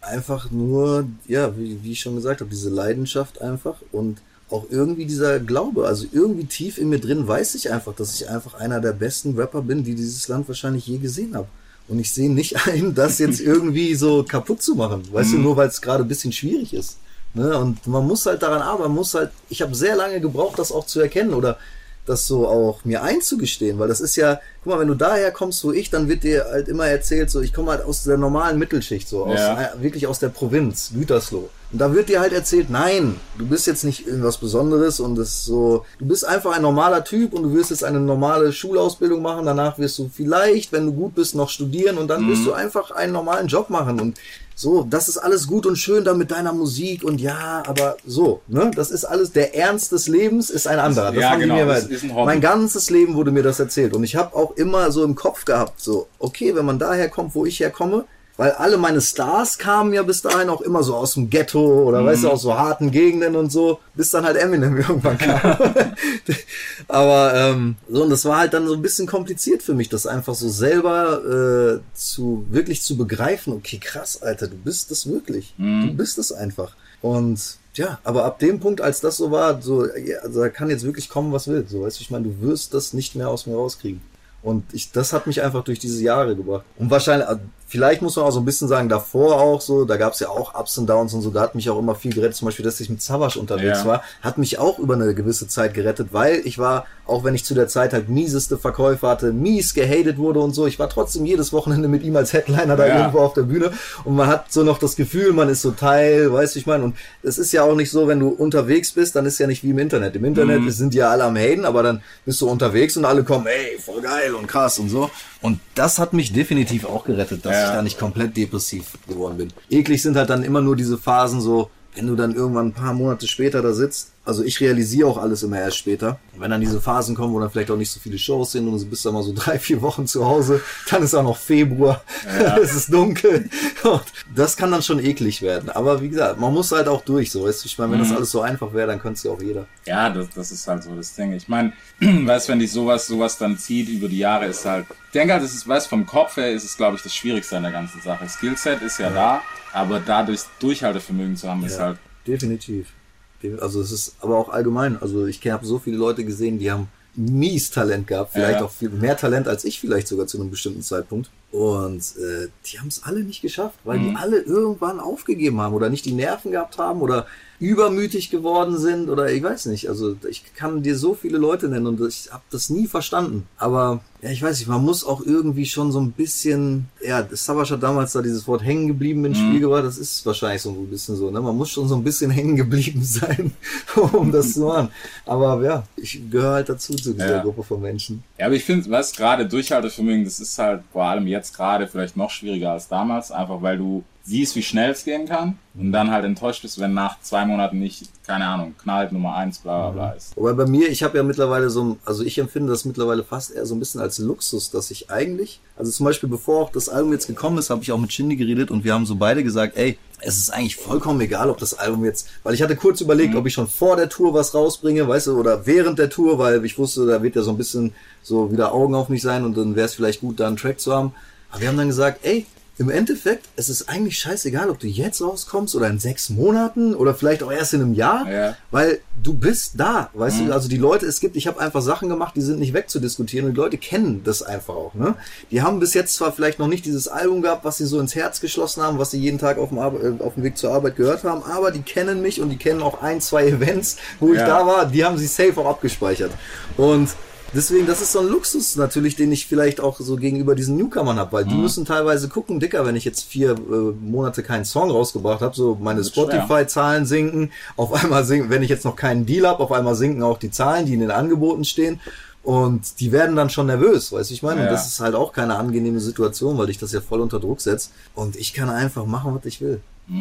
Einfach nur, ja, wie, wie ich schon gesagt habe, diese Leidenschaft einfach und auch irgendwie dieser Glaube. Also irgendwie tief in mir drin weiß ich einfach, dass ich einfach einer der besten Rapper bin, die dieses Land wahrscheinlich je gesehen habe. Und ich sehe nicht (laughs) ein, das jetzt (laughs) irgendwie so kaputt zu machen. Weißt du, nur weil es gerade ein bisschen schwierig ist. Ne? Und man muss halt daran arbeiten, man muss halt, ich habe sehr lange gebraucht, das auch zu erkennen oder das so auch mir einzugestehen, weil das ist ja, guck mal, wenn du daher kommst, wo ich, dann wird dir halt immer erzählt, so ich komme halt aus der normalen Mittelschicht, so aus, Ja. äh, wirklich aus der Provinz, Gütersloh. Und da wird dir halt erzählt, nein, du bist jetzt nicht irgendwas Besonderes und das ist so, du bist einfach ein normaler Typ und du wirst jetzt eine normale Schulausbildung machen, danach wirst du vielleicht, wenn du gut bist, noch studieren und dann wirst du einfach einen normalen Job machen und so, das ist alles gut und schön da mit deiner Musik und ja, aber so, ne, das ist alles, der Ernst des Lebens ist ein anderer. Das Ja, haben genau, die mir das mal- ist ein Hobby. mein ganzes Leben wurde mir das erzählt und ich habe auch immer so im Kopf gehabt, so, okay, wenn man daher kommt, wo ich herkomme, weil alle meine Stars kamen ja bis dahin auch immer so aus dem Ghetto oder weißt du, aus so harten Gegenden und so, bis dann halt Eminem (laughs) irgendwann kam. (laughs) Aber ähm, so, und das war halt dann so ein bisschen kompliziert für mich, das einfach so selber äh, zu wirklich zu begreifen, okay, krass, Alter, du bist das wirklich. Du bist es einfach. Und ja, aber ab dem Punkt, als das so war, so, ja, also da kann jetzt wirklich kommen, was will. So, weißt du, ich meine, du wirst das nicht mehr aus mir rauskriegen. Und ich, das hat mich einfach durch diese Jahre gebracht. Und wahrscheinlich, also vielleicht muss man auch so ein bisschen sagen, davor auch so, da gab es ja auch Ups und Downs und so, da hat mich auch immer viel gerettet. Zum Beispiel, dass ich mit Savage unterwegs Ja. war, hat mich auch über eine gewisse Zeit gerettet, weil ich war, auch wenn ich zu der Zeit halt mieseste Verkäufer hatte, mies gehatet wurde und so, ich war trotzdem jedes Wochenende mit ihm als Headliner da Ja. irgendwo auf der Bühne und man hat so noch das Gefühl, man ist so Teil, weißt du, ich meine, und es ist ja auch nicht so, wenn du unterwegs bist, dann ist ja nicht wie im Internet. Im Internet Mhm. sind ja alle am Haten, aber dann bist du unterwegs und alle kommen, ey, voll geil und krass und so. Und das hat mich definitiv auch gerettet, dass Ja. ich da nicht komplett depressiv geworden bin. Eklig sind halt dann immer nur diese Phasen so, wenn du dann irgendwann ein paar Monate später da sitzt, also ich realisiere auch alles immer erst später. Wenn dann diese Phasen kommen, wo dann vielleicht auch nicht so viele Shows sind und du bist dann mal so (laughs) drei, vier Wochen zu Hause, dann ist auch noch Februar, (laughs) es ist dunkel. Und das kann dann schon eklig werden. Aber wie gesagt, man muss halt auch durch, so weißt du. Ich meine, wenn das alles so einfach wäre, dann könnte es ja auch jeder. Ja, das, das ist halt so das Ding. Ich meine, (clears throat) weißt wenn dich sowas, sowas dann zieht über die Jahre, ist halt, ich denke halt, das ist, weißt vom Kopf her ist es, glaube ich, das Schwierigste an der ganzen Sache. Skillset ist ja, da, aber dadurch Durchhaltevermögen zu haben, ist Ja, halt, definitiv. Also es ist aber auch allgemein. Also ich habe so viele Leute gesehen, die haben mies Talent gehabt, vielleicht Ja. auch viel mehr Talent als ich vielleicht sogar zu einem bestimmten Zeitpunkt. Und äh, die haben es alle nicht geschafft, weil Mhm. die alle irgendwann aufgegeben haben oder nicht die Nerven gehabt haben oder übermütig geworden sind oder ich weiß nicht. Also ich kann dir so viele Leute nennen und ich habe das nie verstanden. Aber ja, ich weiß nicht, man muss auch irgendwie schon so ein bisschen, ja, Savage hat damals da dieses Wort hängen geblieben ins Spiel gebracht, das ist wahrscheinlich so ein bisschen so, ne? Man muss schon so ein bisschen (laughs) hängen geblieben sein, (laughs) um das zu machen. Aber ja, ich gehöre halt dazu zu dieser Ja. Gruppe von Menschen. ja, aber ich finde, was gerade Durchhaltevermögen, das ist halt vor allem jetzt gerade vielleicht noch schwieriger als damals, einfach weil du siehst, wie schnell es gehen kann und dann halt enttäuscht bist, wenn nach zwei Monaten nicht, keine Ahnung, knallt Nummer eins, bla bla bla ist. Wobei bei mir, ich habe ja mittlerweile so, also ich empfinde das mittlerweile fast eher so ein bisschen als Luxus, dass ich eigentlich, also zum Beispiel bevor auch das Album jetzt gekommen ist, habe ich auch mit Shindy geredet und wir haben so beide gesagt, ey, es ist eigentlich vollkommen egal, ob das Album jetzt, weil ich hatte kurz überlegt, ob ich schon vor der Tour was rausbringe, weißt du, oder während der Tour, weil ich wusste, da wird ja so ein bisschen so wieder Augen auf mich sein und dann wäre es vielleicht gut, da einen Track zu haben. Aber wir haben dann gesagt, ey, im Endeffekt, es ist eigentlich scheißegal, ob du jetzt rauskommst oder in sechs Monaten oder vielleicht auch erst in einem Jahr, Ja. weil du bist da, weißt du, also die Leute, es gibt, ich habe einfach Sachen gemacht, die sind nicht wegzudiskutieren und die Leute kennen das einfach auch, ne? Die haben bis jetzt zwar vielleicht noch nicht dieses Album gehabt, was sie so ins Herz geschlossen haben, was sie jeden Tag auf dem, Arbe äh, auf dem Weg zur Arbeit gehört haben, aber die kennen mich und die kennen auch ein, zwei Events, wo ich Ja. da war, die haben sie safe auch abgespeichert und Deswegen, das ist so ein Luxus natürlich, den ich vielleicht auch so gegenüber diesen Newcomern habe, weil die Mhm. müssen teilweise gucken, Dicker, wenn ich jetzt vier äh, Monate keinen Song rausgebracht habe, so meine. Spotify-Zahlen sinken, auf einmal sinken, wenn ich jetzt noch keinen Deal habe, auf einmal sinken auch die Zahlen, die in den Angeboten stehen und die werden dann schon nervös, weißt du, ich meine, und Ja. das ist halt auch keine angenehme Situation, weil ich das ja voll unter Druck setze und ich kann einfach machen, was ich will. (laughs)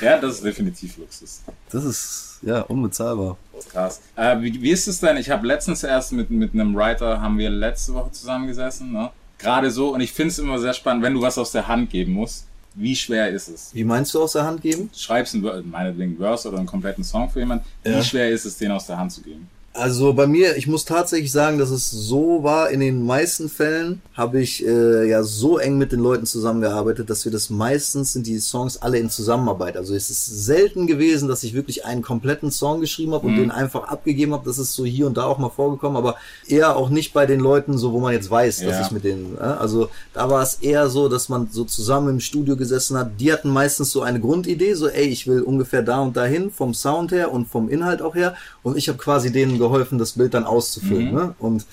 Ja, das ist definitiv Luxus. Das ist ja unbezahlbar. Krass. Äh, wie, wie ist es denn? Ich habe letztens erst mit, mit einem Writer, haben wir letzte Woche zusammengesessen, ne? Gerade so, und ich finde es immer sehr spannend, wenn du was aus der Hand geben musst, wie schwer ist es? Wie meinst du aus der Hand geben? Schreibst einen, Ver- meinetwegen Verse oder einen kompletten Song für jemanden, Ja. wie schwer ist es, den aus der Hand zu geben? Also bei mir, ich muss tatsächlich sagen, dass es so war, in den meisten Fällen habe ich äh, ja so eng mit den Leuten zusammengearbeitet, dass wir das meistens sind die Songs alle in Zusammenarbeit. Also es ist selten gewesen, dass ich wirklich einen kompletten Song geschrieben habe und den einfach abgegeben habe. Das ist so hier und da auch mal vorgekommen, aber eher auch nicht bei den Leuten, so wo man jetzt weiß, dass Ja. ich mit denen. Äh, also da war es eher so, dass man so zusammen im Studio gesessen hat. Die hatten meistens so eine Grundidee, so ey, ich will ungefähr da und dahin vom Sound her und vom Inhalt auch her. Und ich habe quasi denen geholfen, das Bild dann auszufüllen. Ne? Und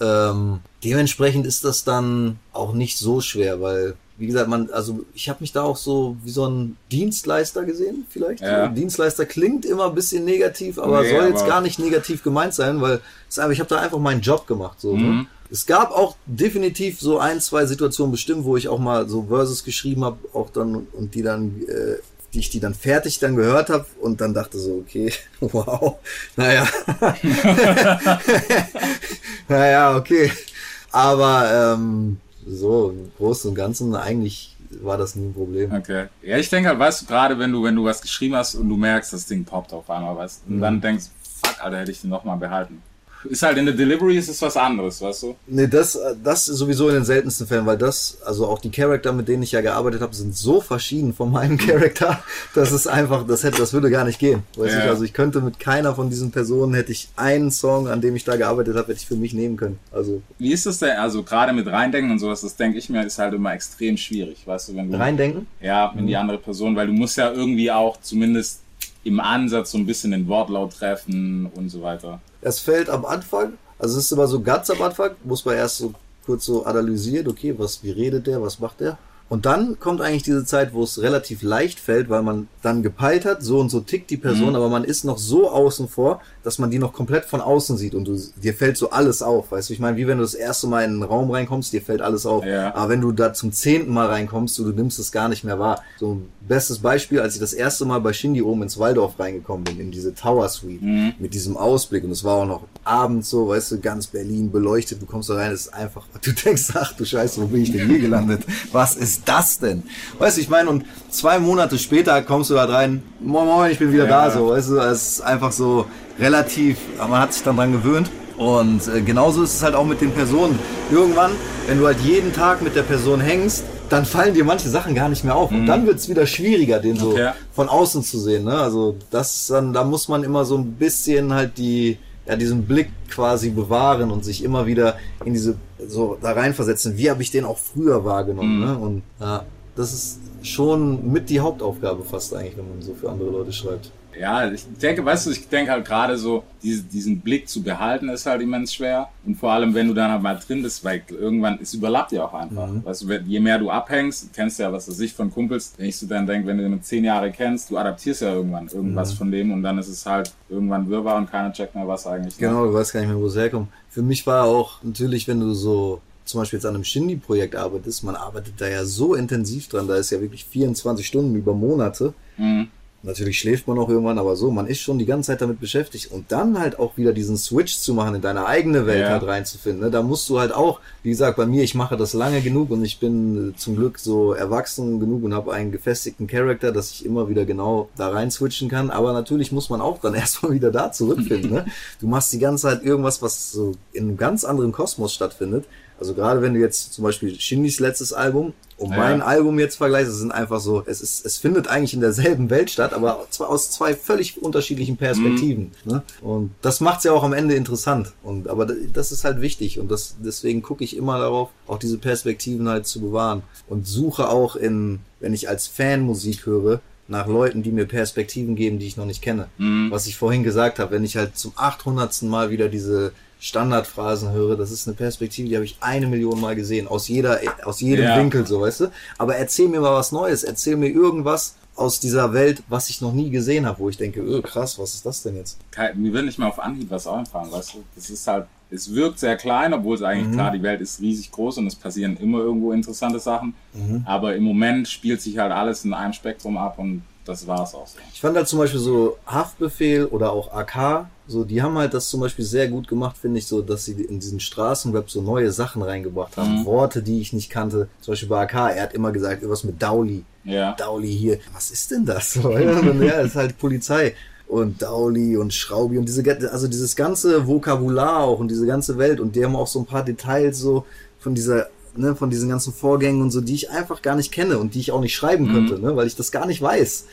ähm, dementsprechend ist das dann auch nicht so schwer, weil wie gesagt, man, also ich habe mich da auch so wie so ein Dienstleister gesehen, vielleicht. Ja. So, Dienstleister klingt immer ein bisschen negativ, aber Nee, soll jetzt aber- gar nicht negativ gemeint sein, weil es einfach, ich habe da einfach meinen Job gemacht. So, Mhm. ne? Es gab auch definitiv so ein, zwei Situationen bestimmt, wo ich auch mal so Verses geschrieben habe, auch dann und die dann, äh, die ich die dann fertig dann gehört habe und dann dachte so, okay, (laughs) wow, naja. (laughs) naja, okay. Aber ähm, so im Großen und Ganzen eigentlich war das nie ein Problem. Okay. Ja, ich denke halt, weißt du, gerade wenn du, wenn du was geschrieben hast und du merkst, das Ding poppt auf einmal, weißt du, und dann denkst, fuck, Alter, hätte ich den nochmal behalten. Ist halt in der Delivery ist es was anderes, weißt du? Nee, das, äh, das sowieso in den seltensten Fällen, weil das, also auch die Charakter, mit denen ich ja gearbeitet habe, sind so verschieden von meinem (laughs) Charakter, dass es einfach, das hätte, das würde gar nicht gehen. Weißt Ja. du, also ich könnte mit keiner von diesen Personen, hätte ich einen Song, an dem ich da gearbeitet habe, hätte ich für mich nehmen können. Also Wie ist das denn? Also gerade mit reindenken und sowas, das denke ich mir, ist halt immer extrem schwierig, weißt du, wenn du reindenken. ja in die andere Person, weil du musst ja irgendwie auch zumindest im Ansatz so ein bisschen den Wortlaut treffen und so weiter. Es fällt am Anfang, also es ist immer so ganz am Anfang, muss man erst so kurz so analysieren, okay, was, wie redet der, was macht der? Und dann kommt eigentlich diese Zeit, wo es relativ leicht fällt, weil man dann gepeilt hat, so und so tickt die Person, Mhm. aber man ist noch so außen vor, dass man die noch komplett von außen sieht und du, dir fällt so alles auf, weißt du? Ich meine, wie wenn du das erste Mal in einen Raum reinkommst, dir fällt alles auf. Ja. Aber wenn du da zum zehnten Mal reinkommst, so, du nimmst es gar nicht mehr wahr. So ein bestes Beispiel, als ich das erste Mal bei Shindy oben ins Waldorf reingekommen bin, in diese Tower Suite, mit diesem Ausblick und es war auch noch abends so, weißt du, ganz Berlin beleuchtet, du kommst da rein, es ist einfach, (laughs) du denkst, ach du Scheiße, wo bin ich denn hier gelandet? Was ist das denn? Weißt du, ich meine, und zwei Monate später kommst du da rein, moin moin, ich bin wieder Ja. da, so, weißt du, es ist einfach so relativ, man hat sich dann dran gewöhnt. Und äh, genauso ist es halt auch mit den Personen. Irgendwann, wenn du halt jeden Tag mit der Person hängst, dann fallen dir manche Sachen gar nicht mehr auf. Und dann wird es wieder schwieriger, den so Okay. von außen zu sehen. Ne? Also das dann, da muss man immer so ein bisschen halt die, ja, diesen Blick quasi bewahren und sich immer wieder in diese, so da reinversetzen. Wie habe ich den auch früher wahrgenommen? Ne? Und ja, das ist schon mit die Hauptaufgabe fast eigentlich, wenn man so für andere Leute schreibt. Ja, ich denke, weißt du, ich denke halt gerade so, diese, diesen Blick zu behalten ist halt immens schwer. Und vor allem, wenn du dann halt mal drin bist, weil irgendwann, es überlappt ja auch einfach. Weißt du, je mehr du abhängst, kennst du ja, was weiß ich von Kumpels, wenn ich so dann denke, wenn du den zehn Jahre kennst, du adaptierst ja irgendwann irgendwas von dem und dann ist es halt irgendwann wirrwarr und keiner checkt mehr, was eigentlich. Genau, du weißt gar nicht mehr, wo es herkommt. Für mich war auch natürlich, wenn du so zum Beispiel jetzt an einem Shindy-Projekt arbeitest, man arbeitet da ja so intensiv dran, da ist ja wirklich 24 Stunden über Monate. Mhm. Natürlich schläft man auch irgendwann, aber so, man ist schon die ganze Zeit damit beschäftigt. Und dann halt auch wieder diesen Switch zu machen, in deine eigene Welt Ja. halt reinzufinden. Ne? Da musst du halt auch, wie gesagt, bei mir, ich mache das lange genug und ich bin äh, zum Glück so erwachsen genug und habe einen gefestigten Charakter, dass ich immer wieder genau da rein switchen kann. Aber natürlich muss man auch dann (laughs) erstmal wieder da zurückfinden. Ne? (laughs) Du machst die ganze Zeit irgendwas, was so in einem ganz anderen Kosmos stattfindet. Also gerade wenn du jetzt zum Beispiel Shindys letztes Album und Ja. mein Album jetzt vergleichst, es sind einfach so, es ist, es findet eigentlich in derselben Welt statt, aber zwar aus zwei völlig unterschiedlichen Perspektiven. Ne? Und das macht's ja auch am Ende interessant. Und aber das ist halt wichtig und das deswegen gucke ich immer darauf, auch diese Perspektiven halt zu bewahren und suche auch in, wenn ich als Fan Musik höre, nach Leuten, die mir Perspektiven geben, die ich noch nicht kenne. Was ich vorhin gesagt habe, wenn ich halt zum 800. Mal wieder diese Standardphrasen höre, das ist eine Perspektive, die habe ich eine Million Mal gesehen, aus jeder, aus jedem Ja. Winkel, so, weißt du? Aber erzähl mir mal was Neues, erzähl mir irgendwas aus dieser Welt, was ich noch nie gesehen habe, wo ich denke, öh, krass, was ist das denn jetzt? Mir wird nicht mal auf Anhieb was einfallen, weißt du? Das ist halt, es wirkt sehr klein, obwohl es eigentlich klar, die Welt ist riesig groß und es passieren immer irgendwo interessante Sachen. Aber im Moment spielt sich halt alles in einem Spektrum ab und das war's auch so. Ich fand halt zum Beispiel so Haftbefehl oder auch AK, so, die haben halt das zum Beispiel sehr gut gemacht, finde ich, so, dass sie in diesen Straßenrap so neue Sachen reingebracht haben. Worte, die ich nicht kannte. Zum Beispiel bei AK, er hat immer gesagt, irgendwas mit Dauli. Ja. Dauli hier. Was ist denn das? (laughs) Und ja, ist halt Polizei. Und Dauli und Schraubi und diese, also dieses ganze Vokabular auch und diese ganze Welt und die haben auch so ein paar Details so von dieser, ne, von diesen ganzen Vorgängen und so, die ich einfach gar nicht kenne und die ich auch nicht schreiben könnte, ne, weil ich das gar nicht weiß.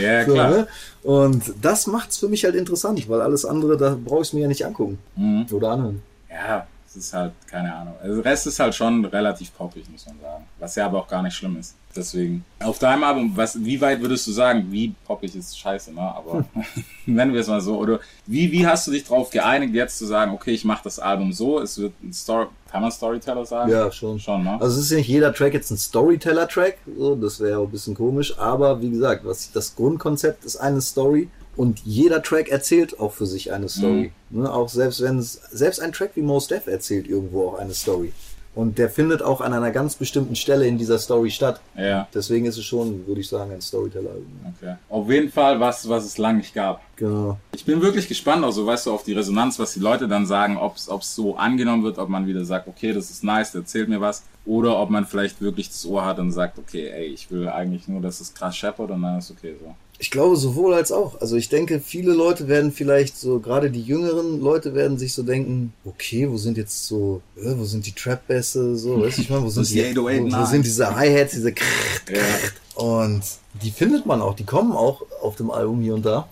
Ja, (laughs) So, klar. ne? Und das macht's für mich halt interessant, weil alles andere, da brauche ich mir ja nicht angucken. Mhm. Oder anhören. Ja, es ist halt, keine Ahnung. Also der Rest ist halt schon relativ poppig, muss man sagen. Was ja aber auch gar nicht schlimm ist. Deswegen. Auf deinem Album, was, wie weit würdest du sagen, wie poppig ist scheiße, ne? Aber (laughs) (laughs) nennen wir es mal so. Oder wie, wie hast du dich drauf geeinigt, jetzt zu sagen, okay, ich mache das Album so, es wird ein Story, kann man Storyteller sagen? Ja, schon. Schon, ne? Also es ist ja nicht jeder Track jetzt ein Storyteller-Track, so, das wäre ja auch ein bisschen komisch, aber wie gesagt, was das Grundkonzept ist eine Story und jeder Track erzählt auch für sich eine Story. Ne, auch selbst wenn es, selbst ein Track wie Most Def erzählt irgendwo auch eine Story. Und der findet auch an einer ganz bestimmten Stelle in dieser Story statt. Ja, Deswegen ist es schon, würde ich sagen, ein Storyteller. okay. Auf jeden Fall was, was es lang nicht gab. Genau. Ich bin wirklich gespannt, auch so, weißt du, auf die Resonanz, was die Leute dann sagen, ob es so angenommen wird, ob man wieder sagt, okay, das ist nice, der erzählt mir was, oder ob man vielleicht wirklich das Ohr hat und sagt, okay, ey, ich will eigentlich nur, dass es krass scheppert und dann ist okay so. Ich glaube sowohl als auch. Also ich denke, viele Leute werden vielleicht so, gerade die jüngeren Leute werden sich so denken, okay, wo sind jetzt so, äh, wo sind die Trap-Bässe, so, (laughs) weißt du, ich meine, wo sind die, die wo, 808 wo sind diese Hi-Hats, diese (laughs) Krrrt, Ja. und die findet man auch, die kommen auch auf dem Album hier und da.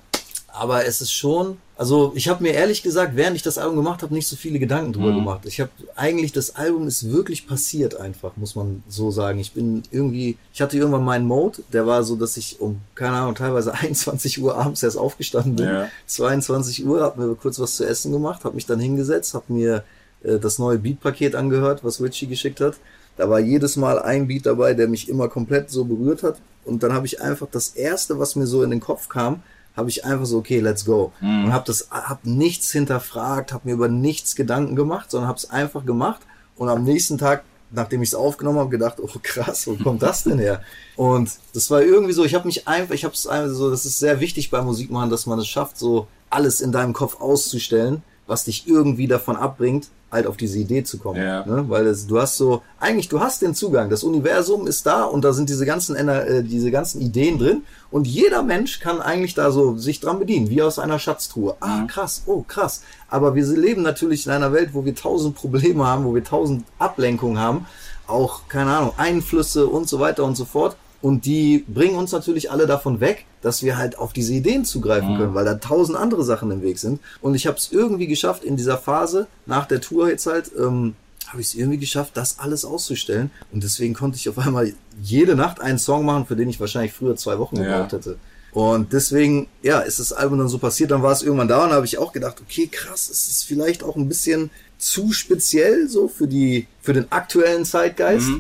Aber es ist schon, also ich habe mir ehrlich gesagt, während ich das Album gemacht habe, nicht so viele Gedanken drüber gemacht. Ich habe eigentlich, das Album ist wirklich passiert einfach, muss man so sagen. Ich bin irgendwie, ich hatte irgendwann meinen Mode, der war so, dass ich um, keine Ahnung, teilweise (laughs) 21 Uhr abends erst aufgestanden bin. Ja. 22 Uhr, habe mir kurz was zu essen gemacht, habe mich dann hingesetzt, habe mir äh, das neue Beat-Paket angehört, was Richie geschickt hat. Da war jedes Mal ein Beat dabei, der mich immer komplett so berührt hat. Und dann habe ich einfach das erste, was mir so in den Kopf kam, habe ich einfach so, okay, let's go. Und habe das, hab nichts hinterfragt, habe mir über nichts Gedanken gemacht, sondern habe es einfach gemacht. Und am nächsten Tag, nachdem ich es aufgenommen habe, gedacht, oh krass, wo kommt das denn her? Und das war irgendwie so, ich habe mich einfach, ich habe es einfach so, das ist sehr wichtig beim Musikmachen, dass man es schafft, so alles in deinem Kopf auszustellen, was dich irgendwie davon abbringt, halt auf diese Idee zu kommen. Ja. Ne? Weil das, du hast so, eigentlich, du hast den Zugang. Das Universum ist da und da sind diese ganzen, äh, diese ganzen Ideen drin und jeder Mensch kann eigentlich da so sich dran bedienen, wie aus einer Schatztruhe. Ah, krass, oh, krass. Aber wir leben natürlich in einer Welt, wo wir tausend Probleme haben, wo wir tausend Ablenkungen haben, auch, keine Ahnung, Einflüsse und so weiter und so fort. Und die bringen uns natürlich alle davon weg, dass wir halt auf diese Ideen zugreifen können, weil da tausend andere Sachen im Weg sind. Und ich habe es irgendwie geschafft, in dieser Phase, nach der Tour jetzt halt, ähm, habe ich es irgendwie geschafft, das alles auszustellen. Und deswegen konnte ich auf einmal jede Nacht einen Song machen, für den ich wahrscheinlich früher zwei Wochen Ja. gebraucht hätte. Und deswegen, ja, ist das Album dann so passiert, dann war es irgendwann da und habe ich auch gedacht, okay, krass, es ist vielleicht auch ein bisschen zu speziell so für die, für den aktuellen Zeitgeist.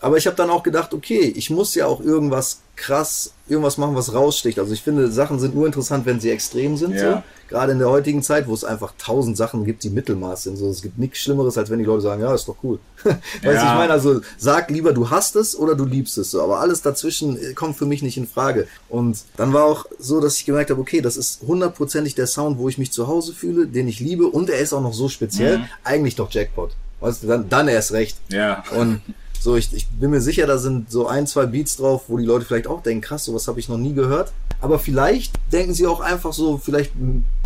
Aber ich habe dann auch gedacht, okay, ich muss ja auch irgendwas krass, irgendwas machen, was raussticht. Also ich finde, Sachen sind nur interessant, wenn sie extrem sind. Ja. So. gerade in der heutigen Zeit, wo es einfach tausend Sachen gibt, die Mittelmaß sind. So, es gibt nichts Schlimmeres, als wenn die Leute sagen, ja, ist doch cool. (laughs) weißt du, Ja. ich meine, also sag lieber, du hast es oder du liebst es so. Aber alles dazwischen äh, kommt für mich nicht in Frage. Und dann war auch so, dass ich gemerkt habe, okay, das ist hundertprozentig der Sound, wo ich mich zu Hause fühle, den ich liebe und er ist auch noch so speziell. Eigentlich doch Jackpot. Weißt du, dann, dann erst recht. Ja. Und so, ich, ich bin mir sicher, da sind so ein, zwei Beats drauf, wo die Leute vielleicht auch denken, krass, sowas habe ich noch nie gehört. Aber vielleicht denken sie auch einfach so, vielleicht,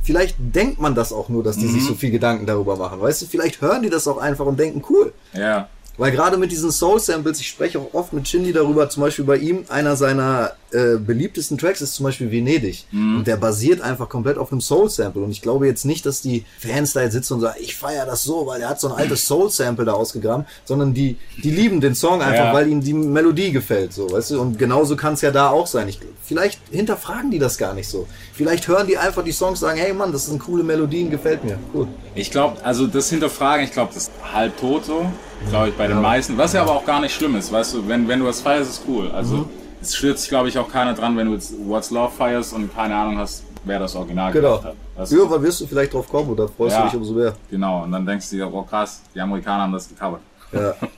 vielleicht denkt man das auch nur, dass die sich so viel Gedanken darüber machen. Weißt du, vielleicht hören die das auch einfach und denken, cool. Ja. Weil gerade mit diesen Soul-Samples, ich spreche auch oft mit Shindy darüber, zum Beispiel bei ihm, einer seiner äh, beliebtesten Tracks ist zum Beispiel Venedig. Und der basiert einfach komplett auf einem Soul-Sample. Und ich glaube jetzt nicht, dass die Fans da jetzt sitzen und sagen, ich feiere das so, weil er hat so ein altes Soul-Sample da ausgegraben, sondern die, die lieben den Song einfach, Ja. weil ihnen die Melodie gefällt, so, weißt du? Und genauso kann es ja da auch sein. Ich, vielleicht hinterfragen die das gar nicht so. Vielleicht hören die einfach die Songs und sagen, hey Mann, das sind coole Melodien, gefällt mir. Gut. Ich glaube, also das Hinterfragen, ich glaube, das ist halb tot so, glaube ich, bei den meisten. Was ja aber auch gar nicht schlimm ist, weißt du, wenn, wenn du was feierst, ist cool. Also Mhm. es stürzt sich, glaube ich, auch keiner dran, wenn du jetzt What's Love feierst und keine Ahnung hast, wer das Original Genau. gemacht hat. Weißt du? Irgendwann wirst du vielleicht drauf kommen und da freust Ja. du dich umso mehr. Genau, und dann denkst du dir, oh krass, die Amerikaner haben das gecovert. Ja. (laughs)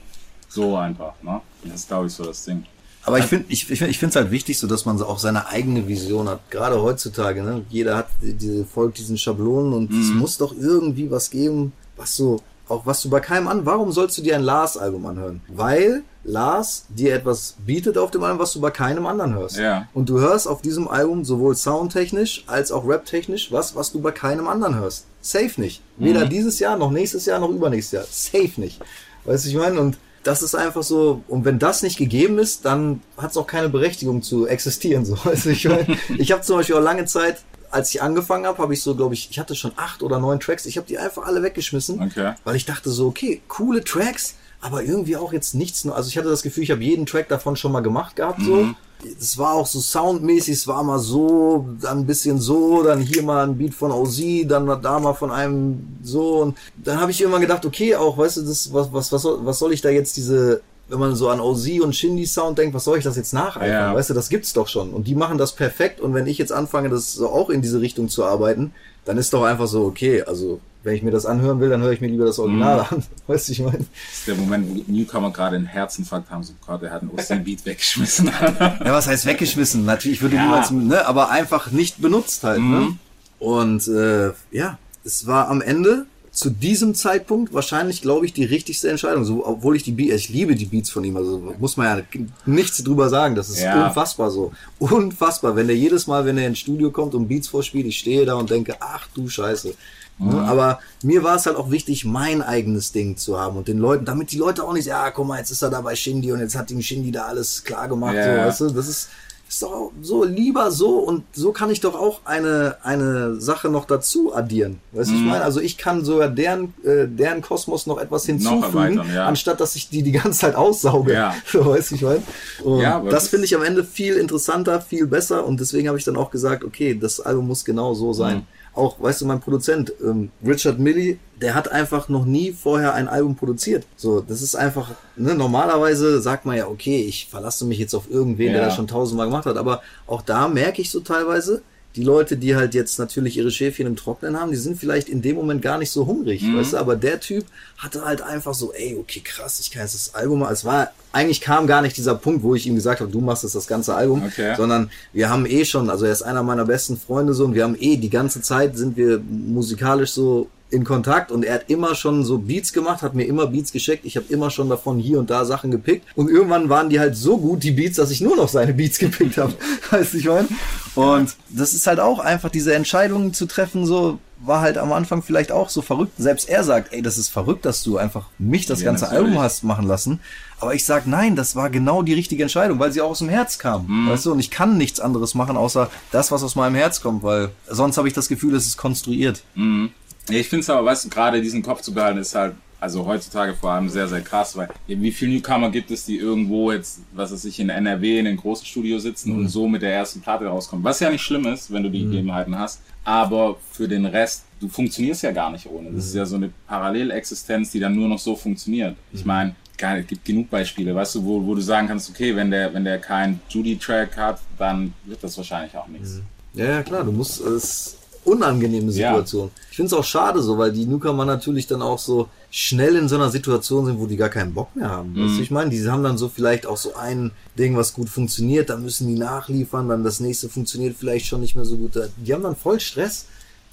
So einfach, ne? Das ist, glaube ich, so das Ding. Aber ich finde ich, ich find, ich finde es halt wichtig, so dass man so auch seine eigene Vision hat. Gerade heutzutage, ne? Jeder hat diese folgt diesen Schablonen und es muss doch irgendwie was geben, was so auch was du bei keinem an. Warum sollst du dir ein Lars Album anhören? Weil Lars dir etwas bietet auf dem Album, was du bei keinem anderen hörst. Ja. Und du hörst auf diesem Album sowohl soundtechnisch als auch raptechnisch was, was du bei keinem anderen hörst. Safe nicht. Weder dieses Jahr, noch nächstes Jahr, noch übernächstes Jahr. Safe nicht. Weißt du, ich meine? Und das ist einfach so, und wenn das nicht gegeben ist, dann hat es auch keine Berechtigung zu existieren. So. (laughs) Du, ich meine, ich habe zum Beispiel auch lange Zeit, als ich angefangen habe, habe ich so, glaube ich, ich hatte schon acht oder neun Tracks, ich habe die einfach alle weggeschmissen, Okay. weil ich dachte so, okay, coole Tracks, aber irgendwie auch jetzt nichts. Also ich hatte das Gefühl, ich habe jeden Track davon schon mal gemacht gehabt, so. Es war auch so soundmäßig, es war mal so, dann ein bisschen so, dann hier mal ein Beat von OZ, dann da mal von einem so und dann habe ich irgendwann gedacht, okay, auch, weißt du, das, was, was, was, was soll ich da jetzt diese, wenn man so an OZ und Shindy Sound denkt, was soll ich das jetzt nacheifern? Ja. Weißt du, das gibt's doch schon. Und die machen das perfekt. Und wenn ich jetzt anfange, das so auch in diese Richtung zu arbeiten, dann ist doch einfach so, okay, also wenn ich mir das anhören will, dann höre ich mir lieber das Original an. (laughs) Weißt du, ich meine? Das ist der Moment, wo Newcomer gerade einen Herzinfarkt haben, so Gott, der hat einen OC-Beat (laughs) weggeschmissen. Ja, was heißt weggeschmissen? Natürlich würde Ja. niemals, ne, aber einfach nicht benutzt halt, ne? Und äh, ja, es war am Ende zu diesem Zeitpunkt wahrscheinlich, glaube ich, die richtigste Entscheidung. So, obwohl ich die Beats, ich liebe die Beats von ihm, also muss man ja nichts drüber sagen. Das ist Ja. unfassbar so. Unfassbar. Wenn der jedes Mal, wenn er ins Studio kommt und Beats vorspielt, ich stehe da und denke, ach du Scheiße. Ne? Aber mir war es halt auch wichtig, mein eigenes Ding zu haben und den Leuten, damit die Leute auch nicht, ja, guck mal, jetzt ist er da bei Shindy und jetzt hat ihm Shindy da alles klar gemacht. Ja, so, weißt du? Das ist, ist doch so lieber so und so kann ich doch auch eine, eine Sache noch dazu addieren. Weißt du, ich meine, also ich kann sogar deren, äh, deren Kosmos noch etwas hinzufügen, erweitern, ja. anstatt dass ich die die ganze Zeit aussauge. Ja. (laughs) So, weißt du, ich meine. Und Ja, das finde ich am Ende viel interessanter, viel besser und deswegen habe ich dann auch gesagt, okay, das Album muss genau so sein. Mhm. Auch, weißt du, mein Produzent, ähm, Richard Milley, der hat einfach noch nie vorher ein Album produziert. So, das ist einfach, ne, normalerweise sagt man ja, okay, ich verlasse mich jetzt auf irgendwen, der Ja. das schon tausendmal gemacht hat, aber auch da merke ich so teilweise, die Leute, die halt jetzt natürlich ihre Schäfchen im Trocknen haben, die sind vielleicht in dem Moment gar nicht so hungrig, Mhm. weißt du, aber der Typ hatte halt einfach so, ey, okay, krass, ich kann jetzt das Album, mal- es war, eigentlich kam gar nicht dieser Punkt, wo ich ihm gesagt habe, du machst jetzt das ganze Album, Okay. sondern wir haben eh schon, also er ist einer meiner besten Freunde so und wir haben eh die ganze Zeit sind wir musikalisch so in Kontakt und er hat immer schon so Beats gemacht, hat mir immer Beats geschickt. Ich habe immer schon davon hier und da Sachen gepickt und irgendwann waren die halt so gut die Beats, dass ich nur noch seine Beats (laughs) gepickt habe. weißt du, ich meine? Und das ist halt auch einfach diese Entscheidungen zu treffen so war halt am Anfang vielleicht auch so verrückt. Selbst er sagt, ey, das ist verrückt, dass du einfach mich das Ja, ganze natürlich. Album hast machen lassen. Aber ich sag, nein, das war genau die richtige Entscheidung, weil sie auch aus dem Herz kam. Mhm. Weißt du, und ich kann nichts anderes machen, außer das, was aus meinem Herz kommt, weil sonst habe ich das Gefühl, es ist konstruiert. Ja, ich finde es aber, weißt du, gerade diesen Kopf zu behalten, ist halt, also heutzutage vor allem sehr, sehr krass, weil wie viele Newcomer gibt es, die irgendwo jetzt, was weiß ich, in NRW in einem großen Studio sitzen und so mit der ersten Platte rauskommen. Was ja nicht schlimm ist, wenn du die Gegebenheiten hast, aber für den Rest, du funktionierst ja gar nicht ohne. Das ist ja so eine Parallelexistenz, die dann nur noch so funktioniert. Ich meine, geil, es gibt genug Beispiele, weißt du, wo, wo du sagen kannst, okay, wenn der, wenn der keinen Judy-Track hat, dann wird das wahrscheinlich auch nichts. Ja, ja, klar, du musst es. unangenehme Ja. Situation. Ich finde es auch schade so, weil die Newcomer natürlich dann auch so schnell in so einer Situation sind, wo die gar keinen Bock mehr haben. Weißt du, ich meine, die haben dann so vielleicht auch so ein Ding, was gut funktioniert, dann müssen die nachliefern, dann das nächste funktioniert vielleicht schon nicht mehr so gut. Die haben dann voll Stress.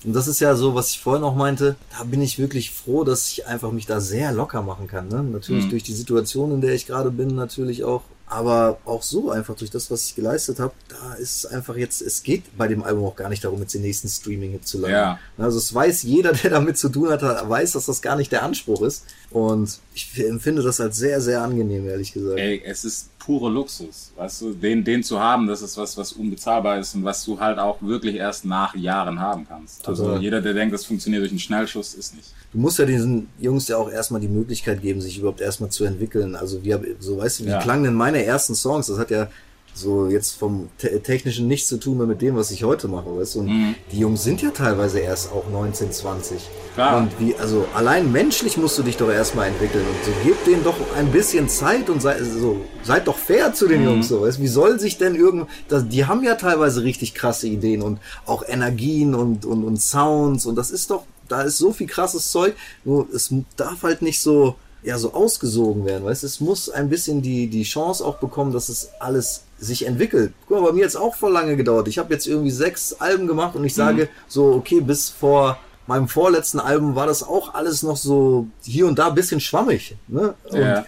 Und das ist ja so, was ich vorhin auch meinte, da bin ich wirklich froh, dass ich einfach mich da sehr locker machen kann. Ne? Natürlich durch die Situation, in der ich gerade bin, natürlich auch. Aber auch so einfach durch das, was ich geleistet habe, da ist es einfach jetzt, es geht bei dem Album auch gar nicht darum, jetzt den nächsten Streaming-Hit zu landen. Ja. Also es weiß jeder, (laughs) der damit zu tun hat, weiß, dass das gar nicht der Anspruch ist. Und ich empfinde das als sehr, sehr angenehm, ehrlich gesagt. Ey, es ist pure Luxus, weißt du, den, den zu haben, das ist was, was unbezahlbar ist und was du halt auch wirklich erst nach Jahren haben kannst. Also Total. jeder, der denkt, das funktioniert durch einen Schnellschuss, ist nicht. Du musst ja diesen Jungs ja auch erstmal die Möglichkeit geben, sich überhaupt erstmal zu entwickeln. Also wie, hab- so weißt du, wie Ja. klangen denn meine ersten Songs? Das hat ja so jetzt vom te technischen nichts zu tun mehr mit dem, was ich heute mache, weißt du? Und die Jungs sind ja teilweise erst auch 19, 20. Klar. Und wie, also allein menschlich musst du dich doch erstmal entwickeln und so gib denen doch ein bisschen Zeit und sei, so, seid doch fair zu den Jungs, so, weißt? Wie soll sich denn irgend, das, die haben ja teilweise richtig krasse Ideen und auch Energien und, und, und Sounds und das ist doch, da ist so viel krasses Zeug, nur es darf halt nicht so, ja, so ausgesogen werden, weißt du? Es muss ein bisschen die, die Chance auch bekommen, dass es alles sich entwickelt. Guck mal, bei mir jetzt auch voll lange gedauert. Ich habe jetzt irgendwie sechs Alben gemacht und ich sage so, okay, bis vor meinem vorletzten Album war das auch alles noch so hier und da ein bisschen schwammig. Ne? Und Ja.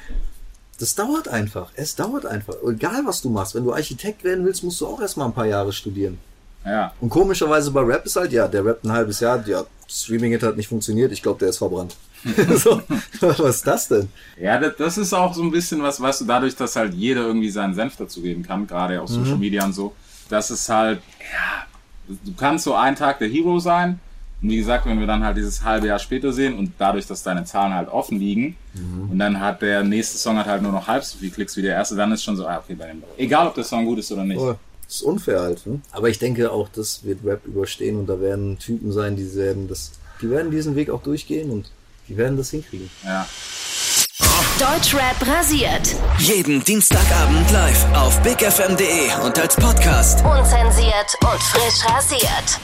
das dauert einfach. Es dauert einfach. Egal was du machst. Wenn du Architekt werden willst, musst du auch erstmal ein paar Jahre studieren. Ja. Und komischerweise bei Rap ist halt, ja, der rappt ein halbes Jahr, ja, Streaming-Hit hat nicht funktioniert, ich glaube, der ist verbrannt. (laughs) so, was ist das denn? Ja, das, das ist auch so ein bisschen was, weißt du, dadurch, dass halt jeder irgendwie seinen Senf dazugeben kann, gerade auf Social Media und so, dass es halt, ja, du kannst so einen Tag der Hero sein. Und wie gesagt, wenn wir dann halt dieses halbe Jahr später sehen und dadurch, dass deine Zahlen halt offen liegen und dann hat der nächste Song hat halt nur noch halb so viel Klicks wie der erste, dann ist schon so, ah, okay, bei dem, egal ob der Song gut ist oder nicht. Oh, das ist unfair halt. Ne? Aber ich denke auch, das wird Rap überstehen und da werden Typen sein, die werden das, die werden diesen Weg auch durchgehen und die werden das hinkriegen. Ja. Deutschrap rasiert. Jeden Dienstagabend live auf bigfm.de und als Podcast. Unzensiert und frisch rasiert.